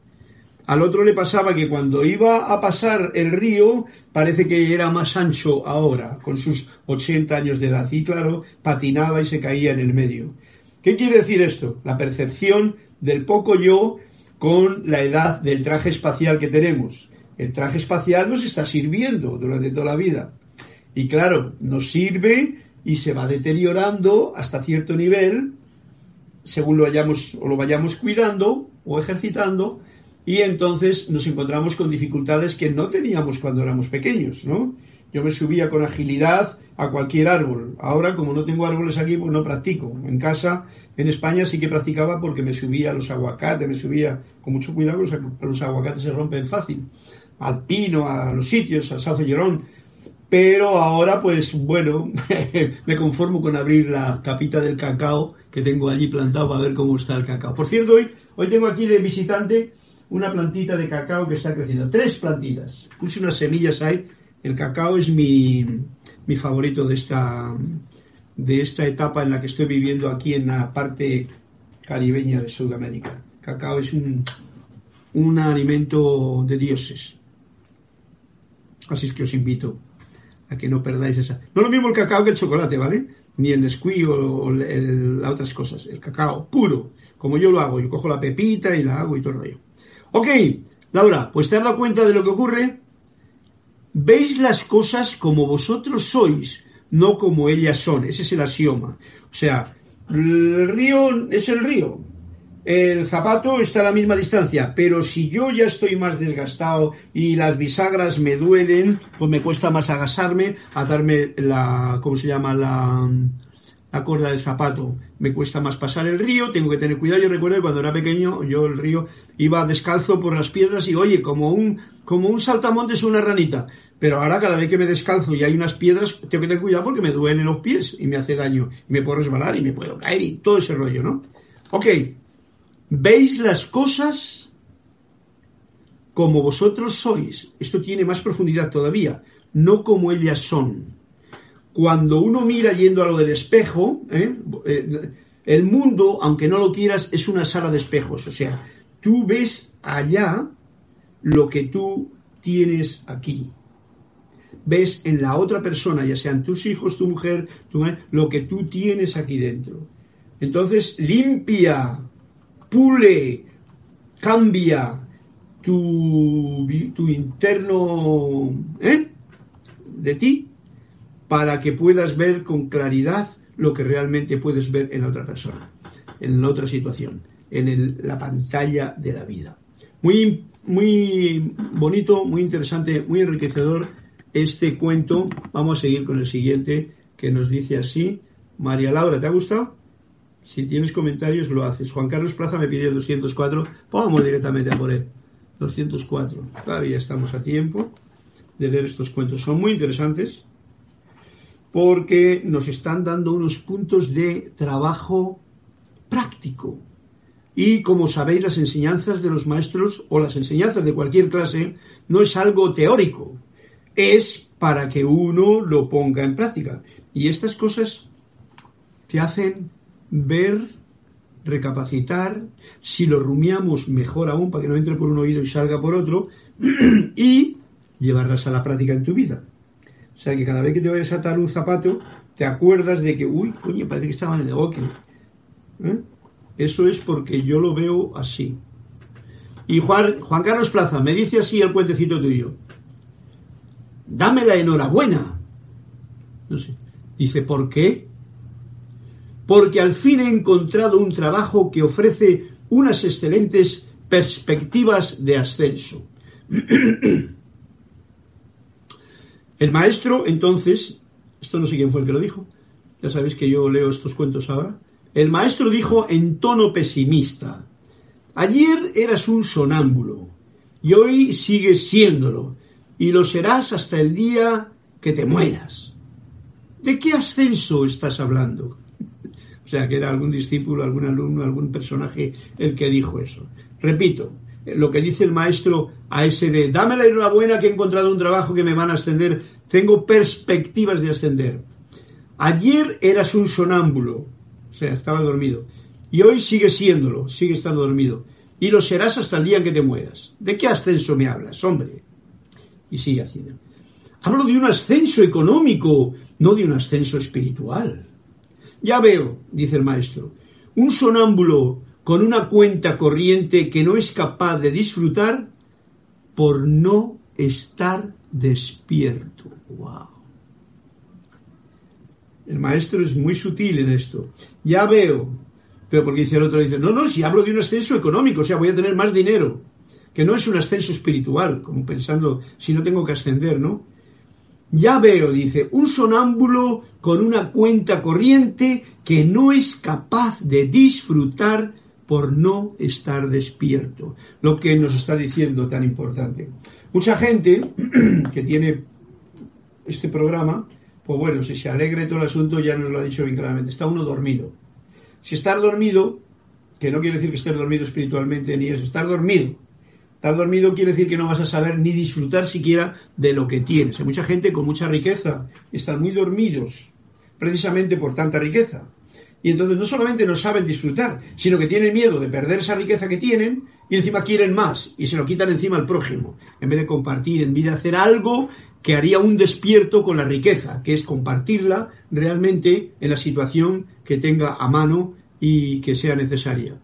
Al otro le pasaba que cuando iba a pasar el río, parece que era más ancho ahora, con sus 80 años de edad. Y claro, patinaba y se caía en el medio. ¿Qué quiere decir esto? La percepción del poco yo con la edad del traje espacial que tenemos. El traje espacial nos está sirviendo durante toda la vida. Y claro, nos sirve y se va deteriorando hasta cierto nivel, según lo vayamos o lo vayamos cuidando o ejercitando, y entonces nos encontramos con dificultades que no teníamos cuando éramos pequeños, ¿no? Yo me subía con agilidad a cualquier árbol. Ahora, como no tengo árboles aquí, pues no practico. En casa, en España, sí que practicaba porque me subía a los aguacates, me subía con mucho cuidado, los, los aguacates se rompen fácil. Al pino, a los sitios, al sauce llorón. Pero ahora, pues bueno, me conformo con abrir la capita del cacao que tengo allí plantado para ver cómo está el cacao. Por cierto, hoy, hoy tengo aquí de visitante una plantita de cacao que está creciendo. Tres plantitas. Puse unas semillas ahí. El cacao es mi, mi favorito de esta, de esta etapa en la que estoy viviendo aquí en la parte caribeña de Sudamérica. Cacao es un, un alimento de dioses. Así es que os invito a que no perdáis esa. No lo mismo el cacao que el chocolate, ¿vale? Ni el Nesquik o, las otras cosas. El cacao puro, como yo lo hago. Yo cojo la pepita y la hago y todo el rollo. Ok, Laura, pues te has dado cuenta de lo que ocurre. Veis las cosas como vosotros sois, no como ellas son. Ese es el axioma. O sea, el río es el río. El zapato está a la misma distancia, pero si yo ya estoy más desgastado y las bisagras me duelen, pues me cuesta más agasarme, atarme la, ¿cómo se llama? La, la cuerda del zapato. Me cuesta más pasar el río, tengo que tener cuidado. Yo recuerdo que cuando era pequeño, yo el río iba descalzo por las piedras y oye, como un, como un saltamontes o una ranita. Pero ahora cada vez que me descalzo y hay unas piedras, tengo que tener cuidado porque me duelen los pies y me hace daño. Y me puedo resbalar y me puedo caer y todo ese rollo, ¿no? Ok. ¿Veis las cosas como vosotros sois? Esto tiene más profundidad todavía. No como ellas son cuando uno mira yendo a lo del espejo, ¿eh? Eh, el mundo, aunque no lo quieras, es una sala de espejos. O sea, tú ves allá lo que tú tienes aquí. Ves en la otra persona, ya sean tus hijos, tu mujer, tu madre, lo que tú tienes aquí dentro. Entonces, limpia, pule, cambia tu, tu interno ¿eh? de ti para que puedas ver con claridad lo que realmente puedes ver en la otra persona, en la otra situación, en la pantalla de la vida. Muy, muy bonito, muy interesante, muy enriquecedor este cuento. Vamos a seguir con el siguiente que nos dice así. María Laura, ¿te ha gustado? Si tienes comentarios, lo haces. Juan Carlos Plaza me pidió el 204. Vamos directamente a por él. 204. Todavía estamos a tiempo de leer estos cuentos. Son muy interesantes porque nos están dando unos puntos de trabajo práctico. Y como sabéis, las enseñanzas de los maestros o las enseñanzas de cualquier clase no es algo teórico, es para que uno lo ponga en práctica. Y estas cosas te hacen ver, recapacitar, si lo rumiamos mejor aún para que no entre por un oído y salga por otro, y llevarlas a la práctica en tu vida. O sea que cada vez que te vayas a atar un zapato, te acuerdas de que, uy, coño, parece que estaba en el boque. ¿Eh? Eso es porque yo lo veo así. Y Juan, Juan Carlos Plaza me dice así el puentecito tuyo. Dame la enhorabuena. No sé. Dice, ¿por qué? Porque al fin he encontrado un trabajo que ofrece unas excelentes perspectivas de ascenso. El maestro, entonces, esto no sé quién fue el que lo dijo, ya sabéis que yo leo estos cuentos ahora, el maestro dijo en tono pesimista, ayer eras un sonámbulo y hoy sigues siéndolo y lo serás hasta el día que te mueras. ¿De qué ascenso estás hablando? o sea, que era algún discípulo, algún alumno, algún personaje el que dijo eso. Repito, lo que dice el maestro a ese de, dame la enhorabuena que he encontrado un trabajo que me van a ascender, tengo perspectivas de ascender. Ayer eras un sonámbulo, o sea, estaba dormido, y hoy sigue siéndolo, sigue estando dormido, y lo serás hasta el día en que te mueras. ¿De qué ascenso me hablas, hombre? Y sigue haciendo. Hablo de un ascenso económico, no de un ascenso espiritual. Ya veo, dice el maestro, un sonámbulo con una cuenta corriente que no es capaz de disfrutar por no estar despierto. ¡Wow! El maestro es muy sutil en esto. Ya veo, pero porque dice el otro, dice, no, no, si hablo de un ascenso económico, o sea, voy a tener más dinero, que no es un ascenso espiritual, como pensando si no tengo que ascender, ¿no? Ya veo, dice, un sonámbulo con una cuenta corriente que no es capaz de disfrutar por no estar despierto. Lo que nos está diciendo tan importante. Mucha gente que tiene este programa, pues bueno, si se alegra todo el asunto, ya nos lo ha dicho bien claramente, está uno dormido. Si estar dormido, que no quiere decir que estés dormido espiritualmente ni eso, estar dormido. Estar dormido quiere decir que no vas a saber ni disfrutar siquiera de lo que tienes. Hay mucha gente con mucha riqueza, están muy dormidos, precisamente por tanta riqueza. Y entonces no solamente no saben disfrutar, sino que tienen miedo de perder esa riqueza que tienen y encima quieren más y se lo quitan encima al prójimo, en vez de compartir, en vez de hacer algo que haría un despierto con la riqueza, que es compartirla realmente en la situación que tenga a mano y que sea necesaria.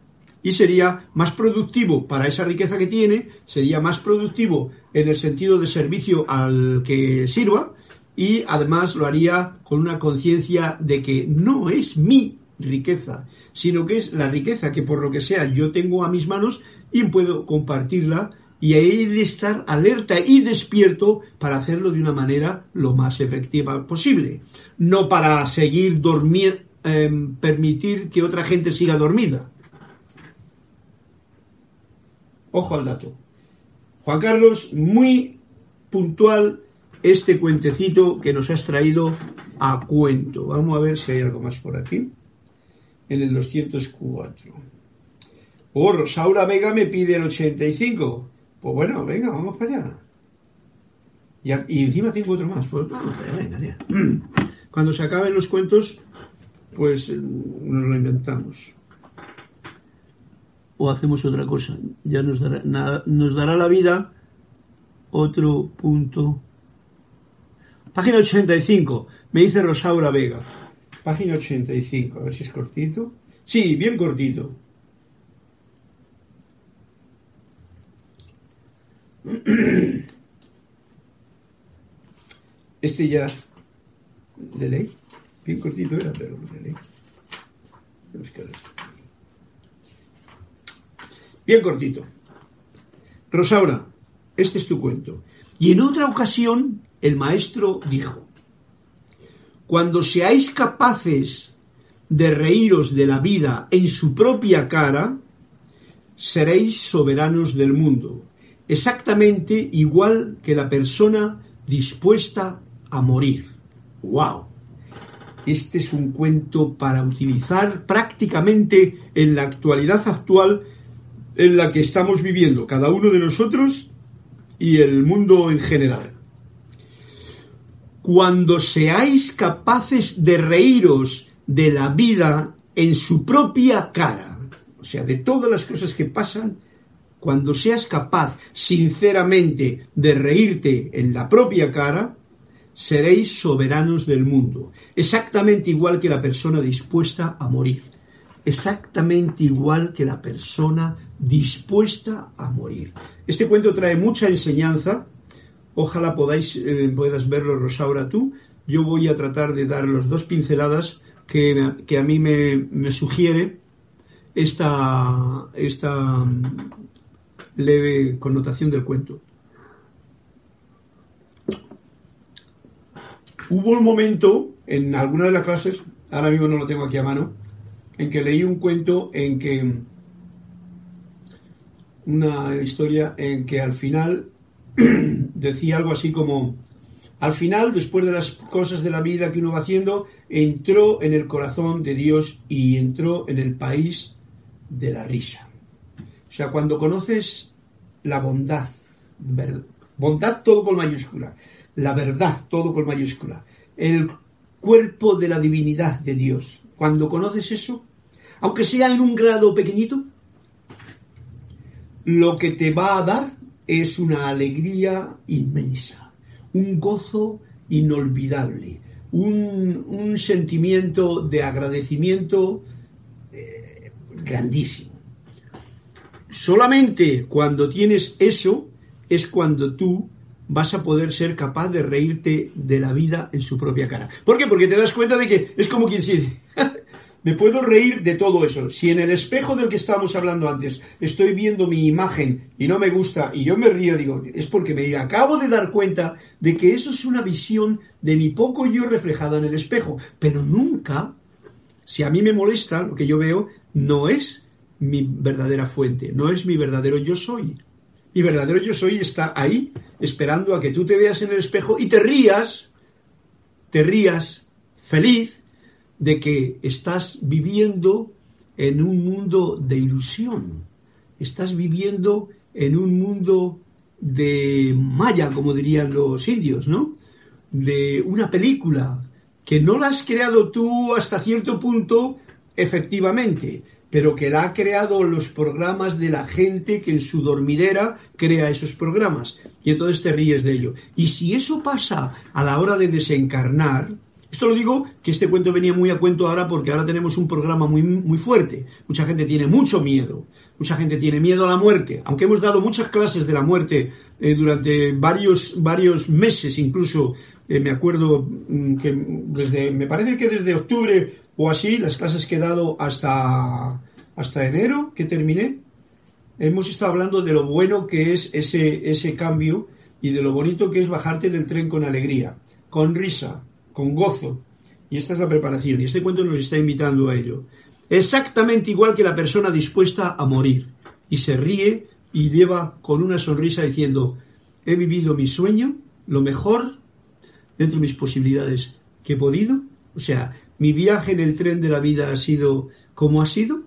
Y sería más productivo para esa riqueza que tiene, sería más productivo en el sentido de servicio al que sirva y además lo haría con una conciencia de que no es mi riqueza, sino que es la riqueza que por lo que sea yo tengo a mis manos y puedo compartirla y hay de estar alerta y despierto para hacerlo de una manera lo más efectiva posible, no para seguir dormir, em, permitir que otra gente siga dormida. Ojo al dato. Juan Carlos, muy puntual este cuentecito que nos has traído a cuento. Vamos a ver si hay algo más por aquí en el 204. Oh, Rosaura Vega me pide el 85. Pues bueno, venga, vamos para allá. Y, encima tengo otro más. Pues vamos venga, Cuando se acaben los cuentos, pues eh, nos lo inventamos. O hacemos otra cosa. Ya nos dará, nos dará la vida otro punto. Página 85. Me dice Rosaura Vega. Página 85, a ver si es cortito. Sí, bien cortito. Este ya de ley. Bien cortito era, pero de ley. Bien cortito. Rosaura, este es tu cuento. Y en otra ocasión el maestro dijo, cuando seáis capaces de reíros de la vida en su propia cara, seréis soberanos del mundo, exactamente igual que la persona dispuesta a morir. ¡Wow! Este es un cuento para utilizar prácticamente en la actualidad actual en la que estamos viviendo, cada uno de nosotros y el mundo en general cuando seáis capaces de reíros de la vida en su propia cara, o sea, de todas las cosas que pasan, cuando seas capaz sinceramente de reírte en la propia cara, seréis soberanos del mundo, exactamente igual que la persona dispuesta a morir, exactamente igual que la persona dispuesta a morir. Este cuento trae mucha enseñanza, ojalá podáis, eh, puedas verlo, Rosaura, tú. Yo voy a tratar de dar los dos pinceladas que, que a mí me, me sugiere esta, esta mm, leve connotación del cuento. Hubo un momento en alguna de las clases, ahora mismo no lo tengo aquí a mano, en que leí un cuento en que una historia en que al final decía algo así como al final, después de las cosas de la vida que uno va haciendo, entró en el corazón de Dios y entró en el país de la risa. O sea, cuando conoces la bondad, bondad todo con mayúscula, la verdad todo con mayúscula, el cuerpo de la divinidad de Dios, cuando conoces eso, aunque sea en un grado pequeñito, lo que te va a dar es una alegría inmensa, un gozo inolvidable, un, sentimiento de agradecimiento grandísimo. Solamente cuando tienes eso es cuando tú vas a poder ser capaz de reírte de la vida en su propia cara. ¿Por qué? Porque te das cuenta de que es como quien dice, me puedo reír de todo eso. Si en el espejo del que estábamos hablando antes estoy viendo mi imagen y no me gusta y yo me río, digo, es porque me acabo de dar cuenta de que eso es una visión de mi poco yo reflejada en el espejo. Pero nunca, si a mí me molesta lo que yo veo, no es mi verdadera fuente, no es mi verdadero yo soy. Mi verdadero yo soy está ahí, esperando a que tú te veas en el espejo y te rías, te rías feliz de que estás viviendo en un mundo de ilusión, estás viviendo en un mundo de maya, como dirían los indios, ¿no? De una película que no la has creado tú hasta cierto punto, efectivamente, pero que la ha creado los programas de la gente que en su dormidera crea esos programas. Y entonces te ríes de ello. Y si eso pasa a la hora de desencarnar, esto lo digo que este cuento venía muy a cuento ahora porque ahora tenemos un programa muy, muy fuerte. Mucha gente tiene mucho miedo. Mucha gente tiene miedo a la muerte. Aunque hemos dado muchas clases de la muerte eh, durante varios, varios meses, incluso eh, me acuerdo mm, que desde, me parece que desde octubre o así, las clases que he dado hasta, hasta enero, que terminé, hemos estado hablando de lo bueno que es ese, ese cambio y de lo bonito que es bajarte del tren con alegría, con risa, con gozo. Y esta es la preparación, y este cuento nos está invitando a ello. Exactamente igual que la persona dispuesta a morir, y se ríe y lleva con una sonrisa diciendo, he vivido mi sueño, lo mejor, dentro de mis posibilidades que he podido. O sea, mi viaje en el tren de la vida ha sido como ha sido.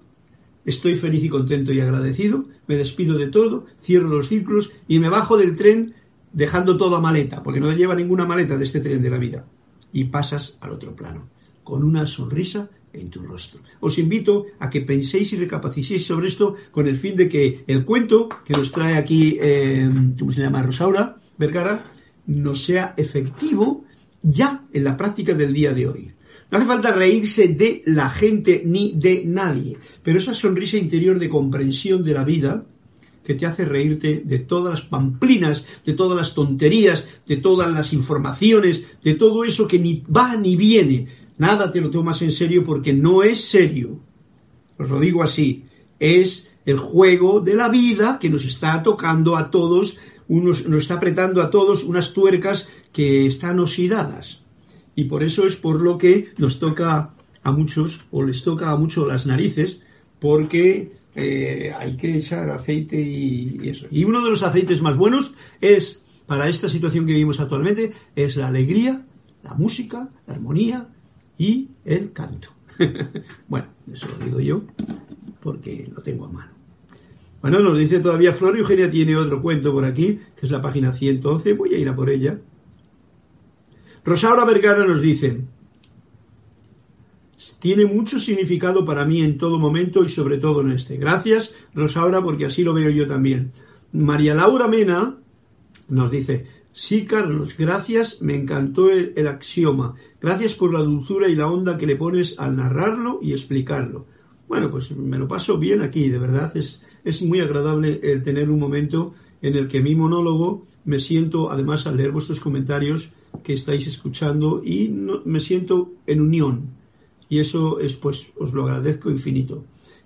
Estoy feliz y contento y agradecido. Me despido de todo, cierro los círculos y me bajo del tren dejando toda maleta, porque no lleva ninguna maleta de este tren de la vida. Y pasas al otro plano, con una sonrisa en tu rostro. Os invito a que penséis y recapacitéis sobre esto con el fin de que el cuento que nos trae aquí, eh, ¿cómo se llama? Rosaura Vergara, nos sea efectivo ya en la práctica del día de hoy. No hace falta reírse de la gente ni de nadie, pero esa sonrisa interior de comprensión de la vida que te hace reírte de todas las pamplinas, de todas las tonterías, de todas las informaciones, de todo eso que ni va ni viene. Nada te lo tomas en serio porque no es serio. Os lo digo así, es el juego de la vida que nos está tocando a todos, unos, nos está apretando a todos unas tuercas que están oxidadas y por eso es por lo que nos toca a muchos o les toca a muchos las narices porque eh, hay que echar aceite y, eso. Y uno de los aceites más buenos es para esta situación que vivimos actualmente es la alegría, la música, la armonía y el canto. bueno, eso lo digo yo porque lo tengo a mano. Bueno, nos dice todavía Flor y Eugenia tiene otro cuento por aquí, que es la página 111. Voy a ir a por ella. Rosaura Vergara nos dice, tiene mucho significado para mí en todo momento y sobre todo en este. Gracias, Rosaura, porque así lo veo yo también. María Laura Mena nos dice, sí, Carlos, gracias, me encantó el, axioma. Gracias por la dulzura y la onda que le pones al narrarlo y explicarlo. Bueno, pues me lo paso bien aquí, de verdad, es, es muy agradable el tener un momento en el que mi monólogo me siento, además, al leer vuestros comentarios que estáis escuchando y me siento en unión. Y eso es, pues, os lo agradezco infinito.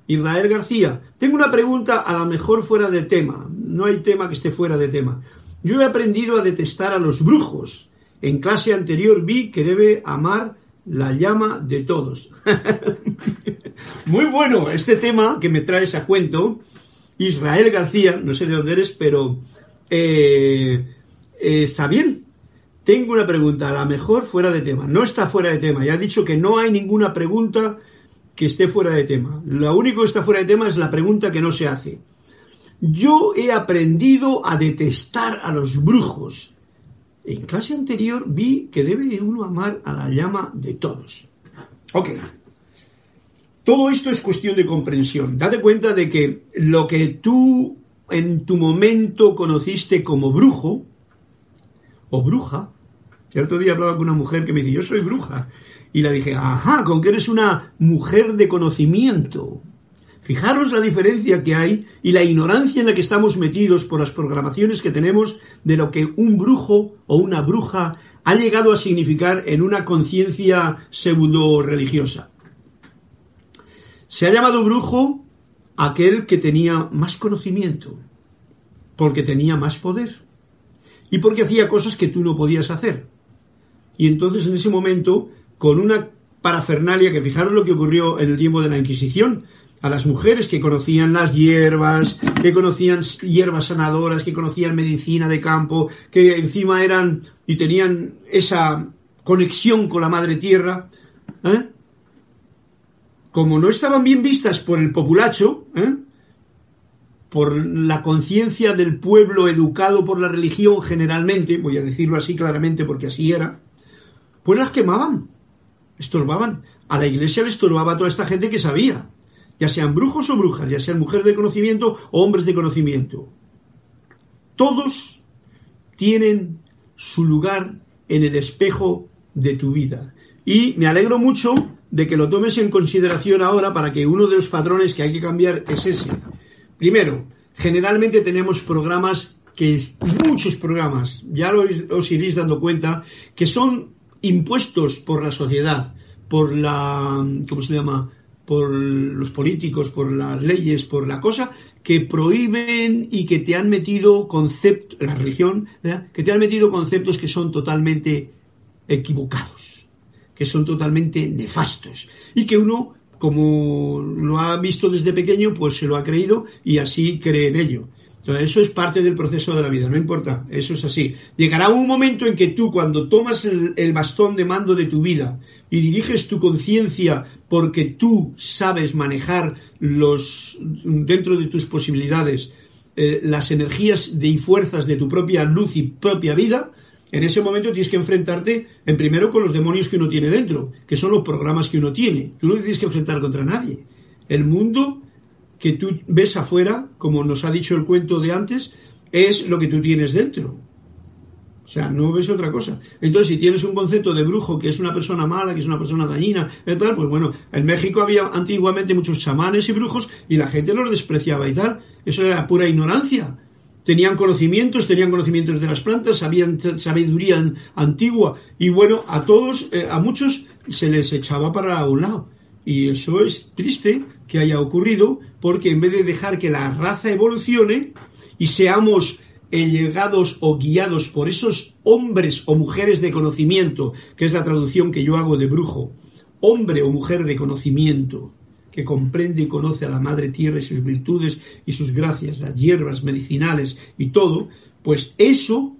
Israel García, tengo una pregunta a la mejor fuera de tema. No hay tema que esté fuera de tema. Yo he aprendido a detestar a los brujos. En clase anterior vi que debe amar la llama de todos. Muy bueno este tema que me traes a cuento. Israel García, no sé de dónde eres, pero eh, eh, está bien. Tengo una pregunta, a la mejor fuera de tema. No está fuera de tema. Ya ha dicho que no hay ninguna pregunta que esté fuera de tema. Lo único que está fuera de tema es la pregunta que no se hace. Yo he aprendido a detestar a los brujos. En clase anterior vi que debe uno amar a la llama de todos. Ok. Todo esto es cuestión de comprensión. Date cuenta de que lo que tú en tu momento conociste como brujo o bruja, el otro día hablaba con una mujer que me dice, yo soy bruja. Y le dije, ajá, con que eres una mujer de conocimiento. Fijaros la diferencia que hay y la ignorancia en la que estamos metidos por las programaciones que tenemos de lo que un brujo o una bruja ha llegado a significar en una conciencia pseudo religiosa. Se ha llamado brujo aquel que tenía más conocimiento, porque tenía más poder y porque hacía cosas que tú no podías hacer. Y entonces en ese momento, con una parafernalia, que fijaros lo que ocurrió en el tiempo de la Inquisición, a las mujeres que conocían las hierbas, que conocían hierbas sanadoras, que conocían medicina de campo, que encima eran y tenían esa conexión con la madre tierra, ¿eh? como no estaban bien vistas por el populacho, ¿eh? Por la conciencia del pueblo educado por la religión generalmente, voy a decirlo así claramente porque así era, pues las quemaban, estorbaban. A la iglesia le estorbaba a toda esta gente que sabía, ya sean brujos o brujas, ya sean mujeres de conocimiento o hombres de conocimiento. Todos tienen su lugar en el espejo de tu vida. Y me alegro mucho de que lo tomes en consideración ahora para que uno de los patrones que hay que cambiar es ese. Primero, generalmente tenemos programas que muchos programas, ya os iréis dando cuenta, que son impuestos por la sociedad, por la, ¿cómo se llama? por los políticos, por las leyes, por la cosa, que prohíben y que te han metido conceptos, la religión, que te han metido conceptos que son totalmente equivocados que son totalmente nefastos y que uno, como lo ha visto desde pequeño, pues se lo ha creído y así cree en ello. Entonces, eso es parte del proceso de la vida, no importa, eso es así. Llegará un momento en que tú, cuando tomas el, bastón de mando de tu vida y diriges tu conciencia porque tú sabes manejar los, dentro de tus posibilidades, eh, las energías y fuerzas de tu propia luz y propia vida, en ese momento tienes que enfrentarte en primero con los demonios que uno tiene dentro, que son los programas que uno tiene. Tú no tienes que enfrentar contra nadie. El mundo que tú ves afuera, como nos ha dicho el cuento de antes, es lo que tú tienes dentro. O sea, no ves otra cosa. Entonces, si tienes un concepto de brujo que es una persona mala, que es una persona dañina, y tal, pues bueno, en México había antiguamente muchos chamanes y brujos y la gente los despreciaba y tal. Eso era pura ignorancia. Tenían conocimientos, tenían conocimientos de las plantas, sabían sabiduría antigua y bueno, a todos, eh, a muchos se les echaba para un lado. Y eso es triste que haya ocurrido porque en vez de dejar que la raza evolucione y seamos llegados o guiados por esos hombres o mujeres de conocimiento, que es la traducción que yo hago de brujo, hombre o mujer de conocimiento, que comprende y conoce a la Madre Tierra y sus virtudes y sus gracias, las hierbas medicinales y todo, pues eso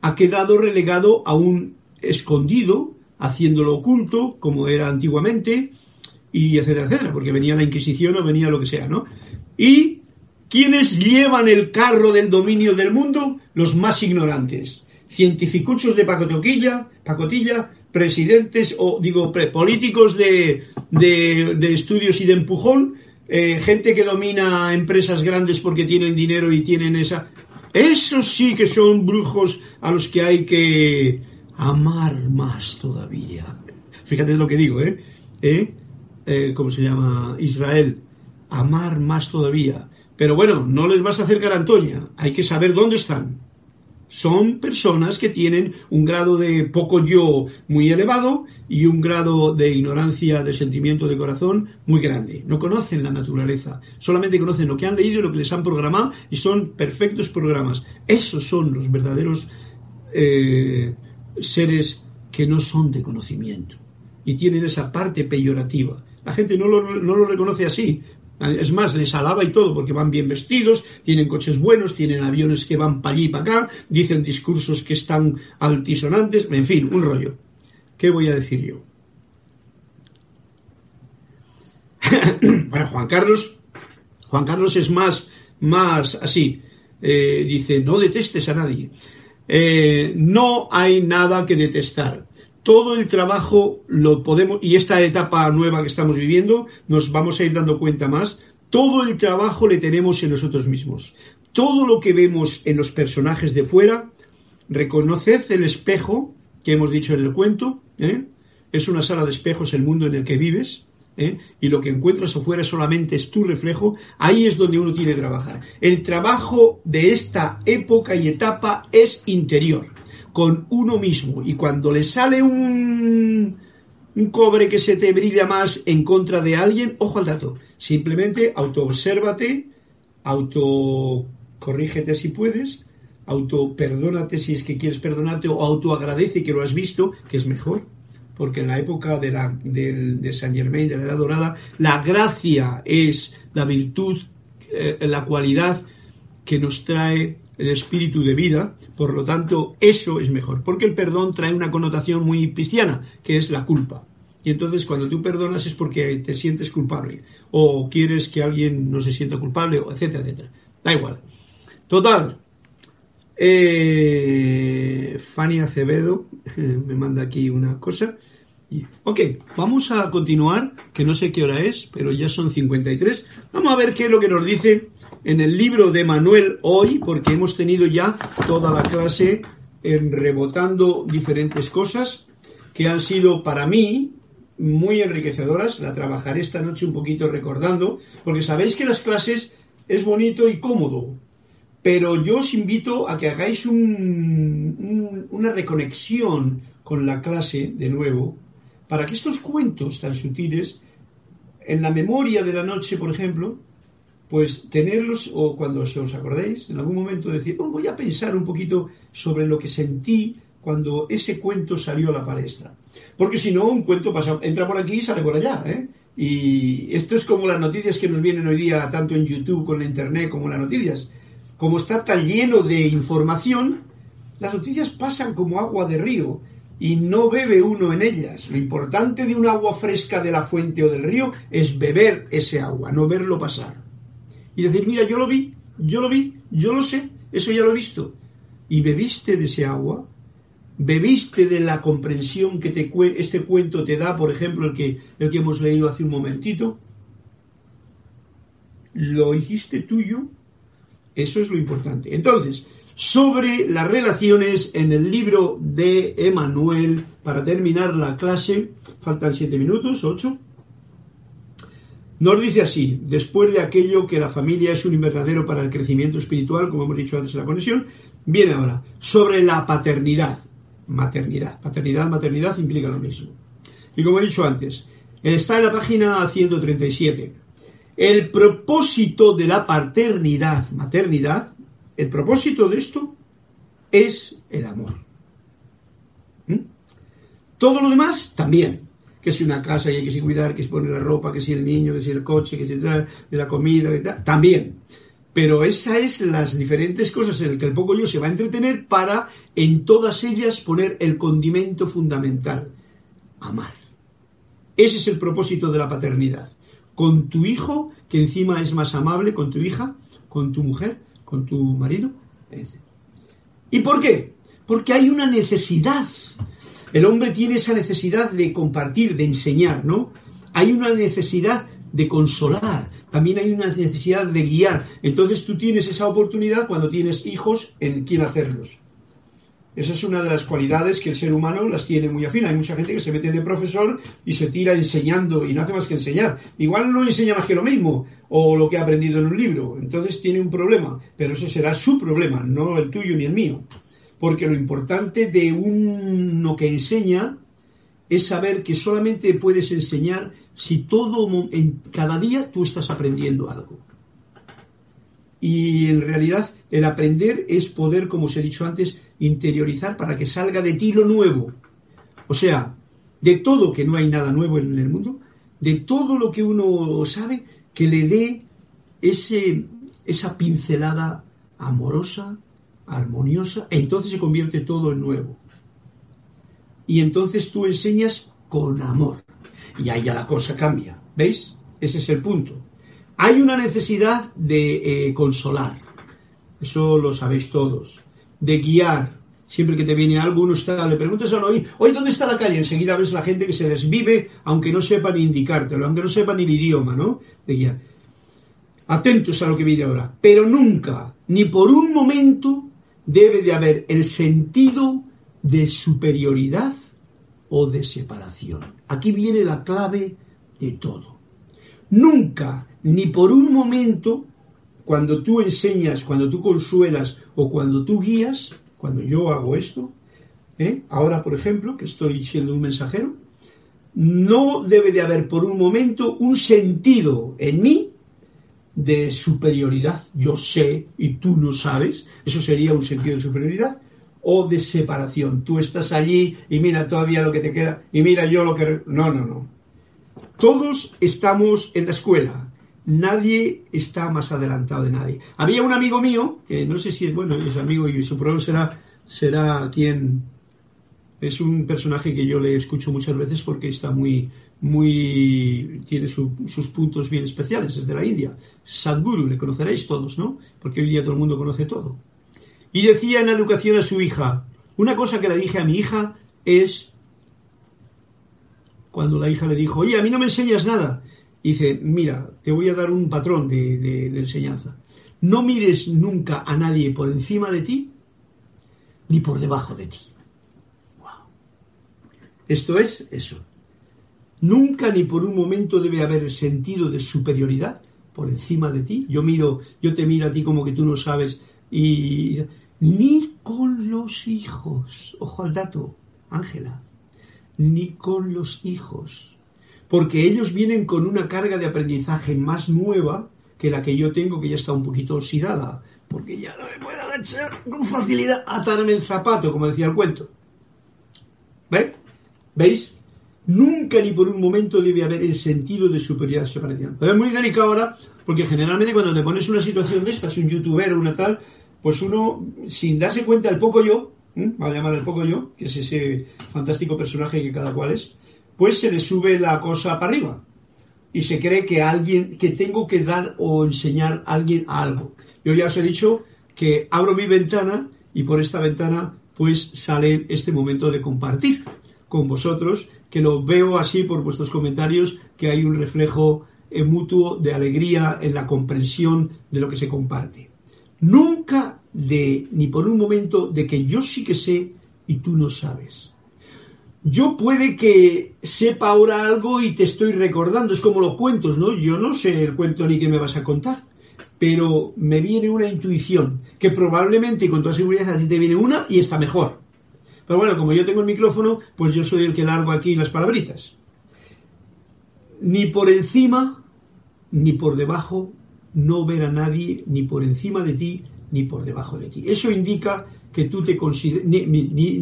ha quedado relegado a un escondido, haciéndolo oculto, como era antiguamente, y etcétera, etcétera, porque venía la Inquisición o venía lo que sea, ¿no? Y ¿quiénes llevan el carro del dominio del mundo? Los más ignorantes. Cientificuchos de pacotilla, pacotilla, presidentes o digo políticos de, de, estudios y de empujón, eh, gente que domina empresas grandes porque tienen dinero y tienen esa... Esos sí que son brujos a los que hay que amar más todavía. Fíjate lo que digo, ¿eh? ¿Eh? ¿Eh? ¿Cómo se llama? Israel. Amar más todavía. Pero bueno, no les vas a acercar a Antonia. Hay que saber dónde están son personas que tienen un grado de poco yo muy elevado y un grado de ignorancia de sentimiento de corazón muy grande. No conocen la naturaleza, solamente conocen lo que han leído y lo que les han programado y son perfectos programas. Esos son los verdaderos eh, seres que no son de conocimiento y tienen esa parte peyorativa. La gente no lo, no lo reconoce así, es más, les alaba y todo porque van bien vestidos, tienen coches buenos, tienen aviones que van para allí y para acá, dicen discursos que están altisonantes, en fin, un rollo. ¿Qué voy a decir yo? bueno, Juan Carlos, Juan Carlos es más, más así. Eh, dice, no detestes a nadie. Eh, no hay nada que detestar todo el trabajo lo podemos, y esta etapa nueva que estamos viviendo, nos vamos a ir dando cuenta más, todo el trabajo le tenemos en nosotros mismos. Todo lo que vemos en los personajes de fuera, reconoced el espejo que hemos dicho en el cuento, ¿eh? es una sala de espejos el mundo en el que vives, ¿eh? y lo que encuentras afuera solamente es tu reflejo, ahí es donde uno tiene que trabajar. El trabajo de esta época y etapa es interior con uno mismo. Y cuando le sale un, cobre que se te brilla más en contra de alguien, ojo al dato. Simplemente autoobsérvate, autocorrígete si puedes, autoperdónate si es que quieres perdonarte o autoagradece que lo has visto, que es mejor. Porque en la época de, la, de, San Germain, de la Edad Dorada, la gracia es la virtud, eh, la cualidad que nos trae el espíritu de vida, por lo tanto eso es mejor, porque el perdón trae una connotación muy cristiana, que es la culpa. Y entonces cuando tú perdonas es porque te sientes culpable, o quieres que alguien no se sienta culpable, etcétera, etcétera. Da igual. Total. Eh, Fanny Acevedo me manda aquí una cosa. Ok, vamos a continuar, que no sé qué hora es, pero ya son 53. Vamos a ver qué es lo que nos dice en el libro de Manuel hoy, porque hemos tenido ya toda la clase en rebotando diferentes cosas que han sido para mí muy enriquecedoras. La trabajaré esta noche un poquito recordando, porque sabéis que las clases es bonito y cómodo, pero yo os invito a que hagáis una reconexión con la clase de nuevo, para que estos cuentos tan sutiles, en la memoria de la noche, por ejemplo, pues tenerlos, o cuando se os acordéis, en algún momento decir, oh, voy a pensar un poquito sobre lo que sentí cuando ese cuento salió a la palestra. Porque si no, un cuento pasa, entra por aquí y sale por allá. ¿eh? Y esto es como las noticias que nos vienen hoy día, tanto en YouTube, con la Internet, como las noticias. Como está tan lleno de información, las noticias pasan como agua de río y no bebe uno en ellas. Lo importante de un agua fresca de la fuente o del río es beber ese agua, no verlo pasar y decir, mira, yo lo vi, yo lo vi, yo lo sé, eso ya lo he visto. Y bebiste de ese agua, bebiste de la comprensión que te, este cuento te da, por ejemplo, el que, el que hemos leído hace un momentito, lo hiciste tuyo, eso es lo importante. Entonces, sobre las relaciones en el libro de Emanuel, para terminar la clase, faltan siete minutos, ocho. Nos dice así, después de aquello que la familia es un invernadero para el crecimiento espiritual, como hemos dicho antes en la conexión, viene ahora sobre la paternidad. Maternidad. Paternidad, maternidad implica lo mismo. Y como he dicho antes, está en la página 137. El propósito de la paternidad, maternidad, el propósito de esto es el amor. ¿Mm? Todo lo demás también que si una casa y hay que cuidar, que si poner la ropa, que si el niño, que si el coche, que si la comida, que tal, también. Pero esas es las diferentes cosas en las que el poco yo se va a entretener para en todas ellas poner el condimento fundamental, amar. Ese es el propósito de la paternidad. Con tu hijo, que encima es más amable, con tu hija, con tu mujer, con tu marido. ¿Y por qué? Porque hay una necesidad El hombre tiene esa necesidad de compartir, de enseñar, ¿no? Hay una necesidad de consolar, también hay una necesidad de guiar. Entonces tú tienes esa oportunidad cuando tienes hijos en quién hacerlos. Esa es una de las cualidades que el ser humano las tiene muy afín. Hay mucha gente que se mete de profesor y se tira enseñando y no hace más que enseñar. Igual no enseña más que lo mismo o lo que ha aprendido en un libro. Entonces tiene un problema, pero ese será su problema, no el tuyo ni el mío. Porque lo importante de uno que enseña es saber que solamente puedes enseñar si todo en cada día tú estás aprendiendo algo. Y en realidad el aprender es poder, como os he dicho antes, interiorizar para que salga de ti lo nuevo. O sea, de todo que no hay nada nuevo en el mundo, de todo lo que uno sabe, que le dé ese, esa pincelada amorosa, armoniosa, entonces se convierte todo en nuevo. Y entonces tú enseñas con amor. Y ahí ya la cosa cambia. ¿Veis? Ese es el punto. Hay una necesidad de eh, consolar. Eso lo sabéis todos de guiar. Siempre que te viene algo, uno está, le preguntas a hoy, hoy ¿dónde está la calle? Enseguida ves la gente que se desvive, aunque no sepa ni indicártelo, aunque no sepa ni el idioma, ¿no? De guiar. Atentos a lo que viene ahora. Pero nunca, ni por un momento, debe de haber el sentido de superioridad o de separación. Aquí viene la clave de todo. Nunca, ni por un momento, cuando tú enseñas, cuando tú consuelas o cuando tú guías, cuando yo hago esto, ¿eh? ahora por ejemplo, que estoy siendo un mensajero, no debe de haber por un momento un sentido en mí de superioridad. Yo sé y tú no sabes, eso sería un sentido de superioridad, o de separación. Tú estás allí y mira todavía lo que te queda y mira yo lo que... No, no, no. Todos estamos en la escuela, nadie está más adelantado de nadie. Había un amigo mío, que no sé si es bueno, es amigo y su problema será, será quien es un personaje que yo le escucho muchas veces porque está muy, muy, tiene sus puntos bien especiales, es de la India. Sadhguru, le conoceréis todos, ¿no? Porque hoy día todo el mundo conoce todo. Y decía en la educación a su hija, una cosa que le dije a mi hija es, cuando la hija le dijo, oye, a mí no me enseñas nada dice, mira, te voy a dar un patrón de, enseñanza. No mires nunca a nadie por encima de ti ni por debajo de ti. Esto es eso. Nunca ni por un momento debe haber sentido de superioridad por encima de ti. Yo miro, yo te miro a ti como que tú no sabes y ni con los hijos. Ojo al dato, Ángela. Ni con los hijos porque ellos vienen con una carga de aprendizaje más nueva que la que yo tengo, que ya está un poquito oxidada, porque ya no me puedo agachar con facilidad atarme el zapato, como decía el cuento. ¿Veis? ¿Veis? Nunca ni por un momento debe haber el sentido de superioridad separación. Pero es muy delicado ahora, porque generalmente cuando te pones una situación de estas, un youtuber o una tal, pues uno, sin darse cuenta el poco yo, va a llamar el poco yo, que es ese fantástico personaje que cada cual es, pues se le sube la cosa para arriba y se cree que alguien, que tengo que dar o enseñar a alguien algo. Yo ya os he dicho que abro mi ventana y por esta ventana pues sale este momento de compartir con vosotros, que lo veo así por vuestros comentarios, que hay un reflejo eh, mutuo de alegría en la comprensión de lo que se comparte. Nunca de, ni por un momento, de que yo sí que sé y tú no sabes yo puede que sepa ahora algo y te estoy recordando, es como los cuentos, ¿no? Yo no sé el cuento ni qué me vas a contar, pero me viene una intuición, que probablemente y con toda seguridad a ti te viene una y está mejor. Pero bueno, como yo tengo el micrófono, pues yo soy el que largo aquí las palabritas. Ni por encima, ni por debajo, no ver a nadie, ni por encima de ti, ni por debajo de ti. Eso indica que tú te consideres,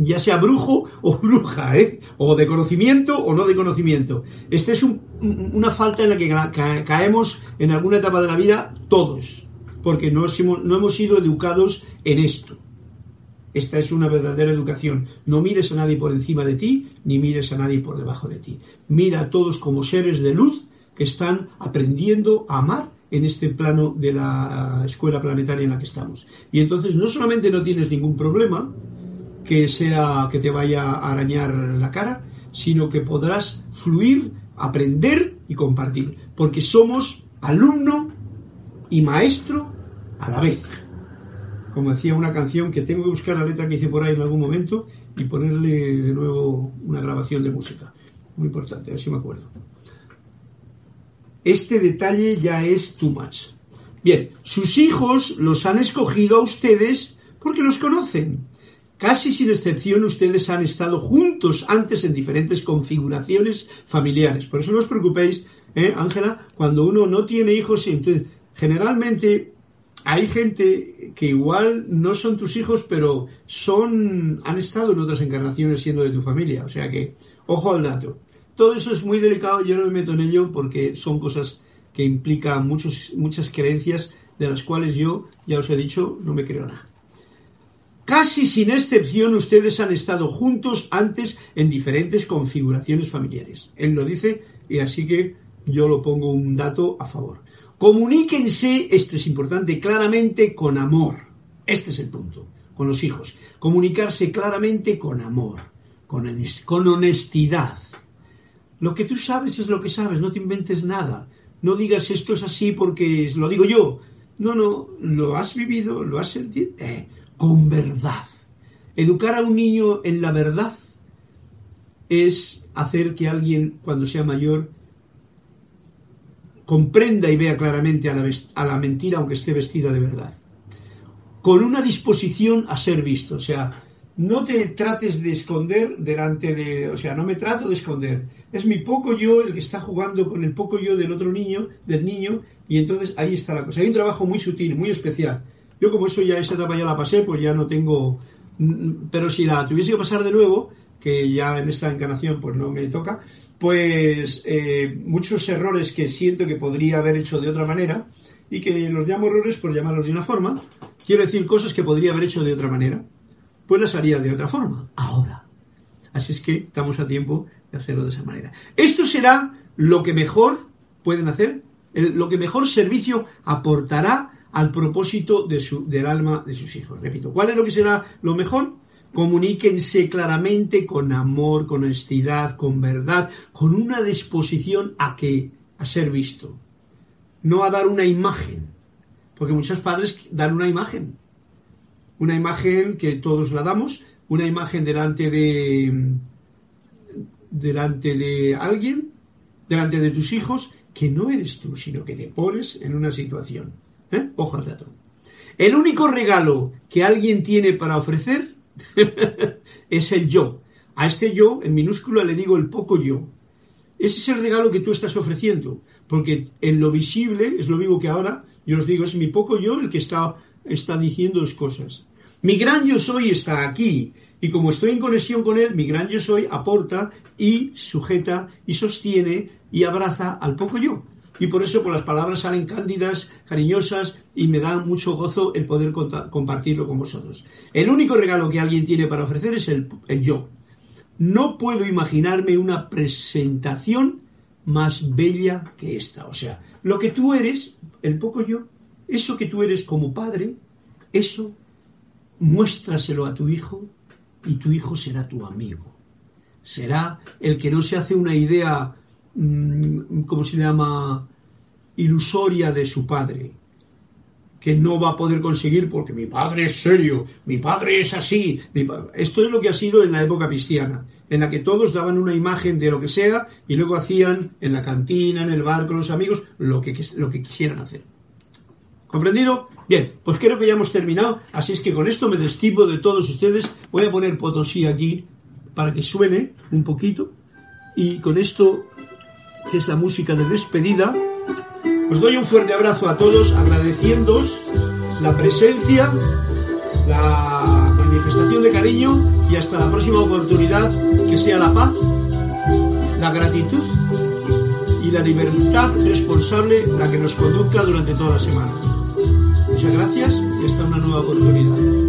ya sea brujo o bruja, ¿eh? o de conocimiento o no de conocimiento. Esta es una falta en la que caemos en alguna etapa de la vida todos, porque no hemos, no hemos sido educados en esto. Esta es una verdadera educación. No mires a nadie por encima de ti, ni mires a nadie por debajo de ti. Mira a todos como seres de luz que están aprendiendo a amar en este plano de la escuela planetaria en la que estamos. Y entonces no solamente no tienes ningún problema, que sea que te vaya a arañar la cara, sino que podrás fluir, aprender y compartir, porque somos alumno y maestro a la vez. Como decía una canción que tengo que buscar la letra que hice por ahí en algún momento y ponerle de nuevo una grabación de música. Muy importante, a ver si me acuerdo. Este detalle ya es too much. Bien, sus hijos los han escogido a ustedes porque los conocen. Casi sin excepción ustedes han estado juntos antes en diferentes configuraciones familiares. Por eso no os preocupéis, ¿eh, Ángela, cuando uno no tiene hijos, generalmente hay gente que igual no son tus hijos, pero son han estado en otras encarnaciones siendo de tu familia. O sea que, ojo al dato. Todo eso es muy delicado, yo no me meto en ello porque son cosas que implican muchos, muchas creencias de las cuales yo, ya os he dicho, no me creo nada. Casi sin excepción ustedes han estado juntos antes en diferentes configuraciones familiares. Él lo dice y así que yo lo pongo un dato a favor. Comuníquense, esto es importante, claramente con amor. Este es el punto, con los hijos. Comunicarse claramente con amor, con, con honestidad. Lo que tú sabes es lo que sabes, no te inventes nada. No digas esto es así porque lo digo yo. No, no, lo has vivido, lo has sentido. Eh, con verdad. Educar a un niño en la verdad es hacer que alguien, cuando sea mayor, comprenda y vea claramente a la, a la mentira, aunque esté vestida de verdad. Con una disposición a ser visto. O sea, no te trates de esconder delante de, o sea, no me trato de esconder. Es mi poco yo el que está jugando con el poco yo del otro niño, del niño, y entonces ahí está la cosa. Hay un trabajo muy sutil, muy especial. Yo como eso ya esa etapa ya la pasé, pues ya no tengo, pero si la tuviese que pasar de nuevo, que ya en esta encarnación pues no me toca, pues eh, muchos errores que siento que podría haber hecho de otra manera y que los llamo errores por llamarlos de una forma, quiero decir cosas que podría haber hecho de otra manera pues las haría de otra forma, ahora. Así es que estamos a tiempo de hacerlo de esa manera. Esto será lo que mejor pueden hacer, lo que mejor servicio aportará al propósito de su, del alma de sus hijos. Repito, ¿cuál es lo que será lo mejor? Comuníquense claramente con amor, con honestidad, con verdad, con una disposición a que a ser visto, no a dar una imagen, porque muchos padres dan una imagen, una imagen que todos la damos, una imagen delante de delante de alguien, delante de tus hijos, que no eres tú, sino que te pones en una situación. ¿Eh? Ojo al dato. El único regalo que alguien tiene para ofrecer es el yo. A este yo, en minúscula, le digo el poco yo. Ese es el regalo que tú estás ofreciendo, porque en lo visible, es lo mismo que ahora, yo os digo, es mi poco yo el que está está diciendo cosas. Mi gran yo soy está aquí y como estoy en conexión con él, mi gran yo soy aporta y sujeta y sostiene y abraza al poco yo. Y por eso por las palabras salen cándidas, cariñosas y me da mucho gozo el poder compartirlo con vosotros. El único regalo que alguien tiene para ofrecer es el, el yo. No puedo imaginarme una presentación más bella que esta. O sea, lo que tú eres, el poco yo, eso que tú eres como padre, eso muéstraselo a tu hijo y tu hijo será tu amigo. Será el que no se hace una idea, ¿cómo se llama?, ilusoria de su padre, que no va a poder conseguir porque mi padre es serio, mi padre es así. Esto es lo que ha sido en la época cristiana, en la que todos daban una imagen de lo que sea y luego hacían en la cantina, en el bar con los amigos, lo que, lo que quisieran hacer. ¿Comprendido? Bien, pues creo que ya hemos terminado, así es que con esto me despido de todos ustedes. Voy a poner Potosí aquí para que suene un poquito. Y con esto, que es la música de despedida, os doy un fuerte abrazo a todos, agradeciéndoos la presencia, la manifestación de cariño y hasta la próxima oportunidad, que sea la paz, la gratitud y la libertad responsable la que nos conduzca durante toda la semana. Muchas gracias y hasta una nueva oportunidad.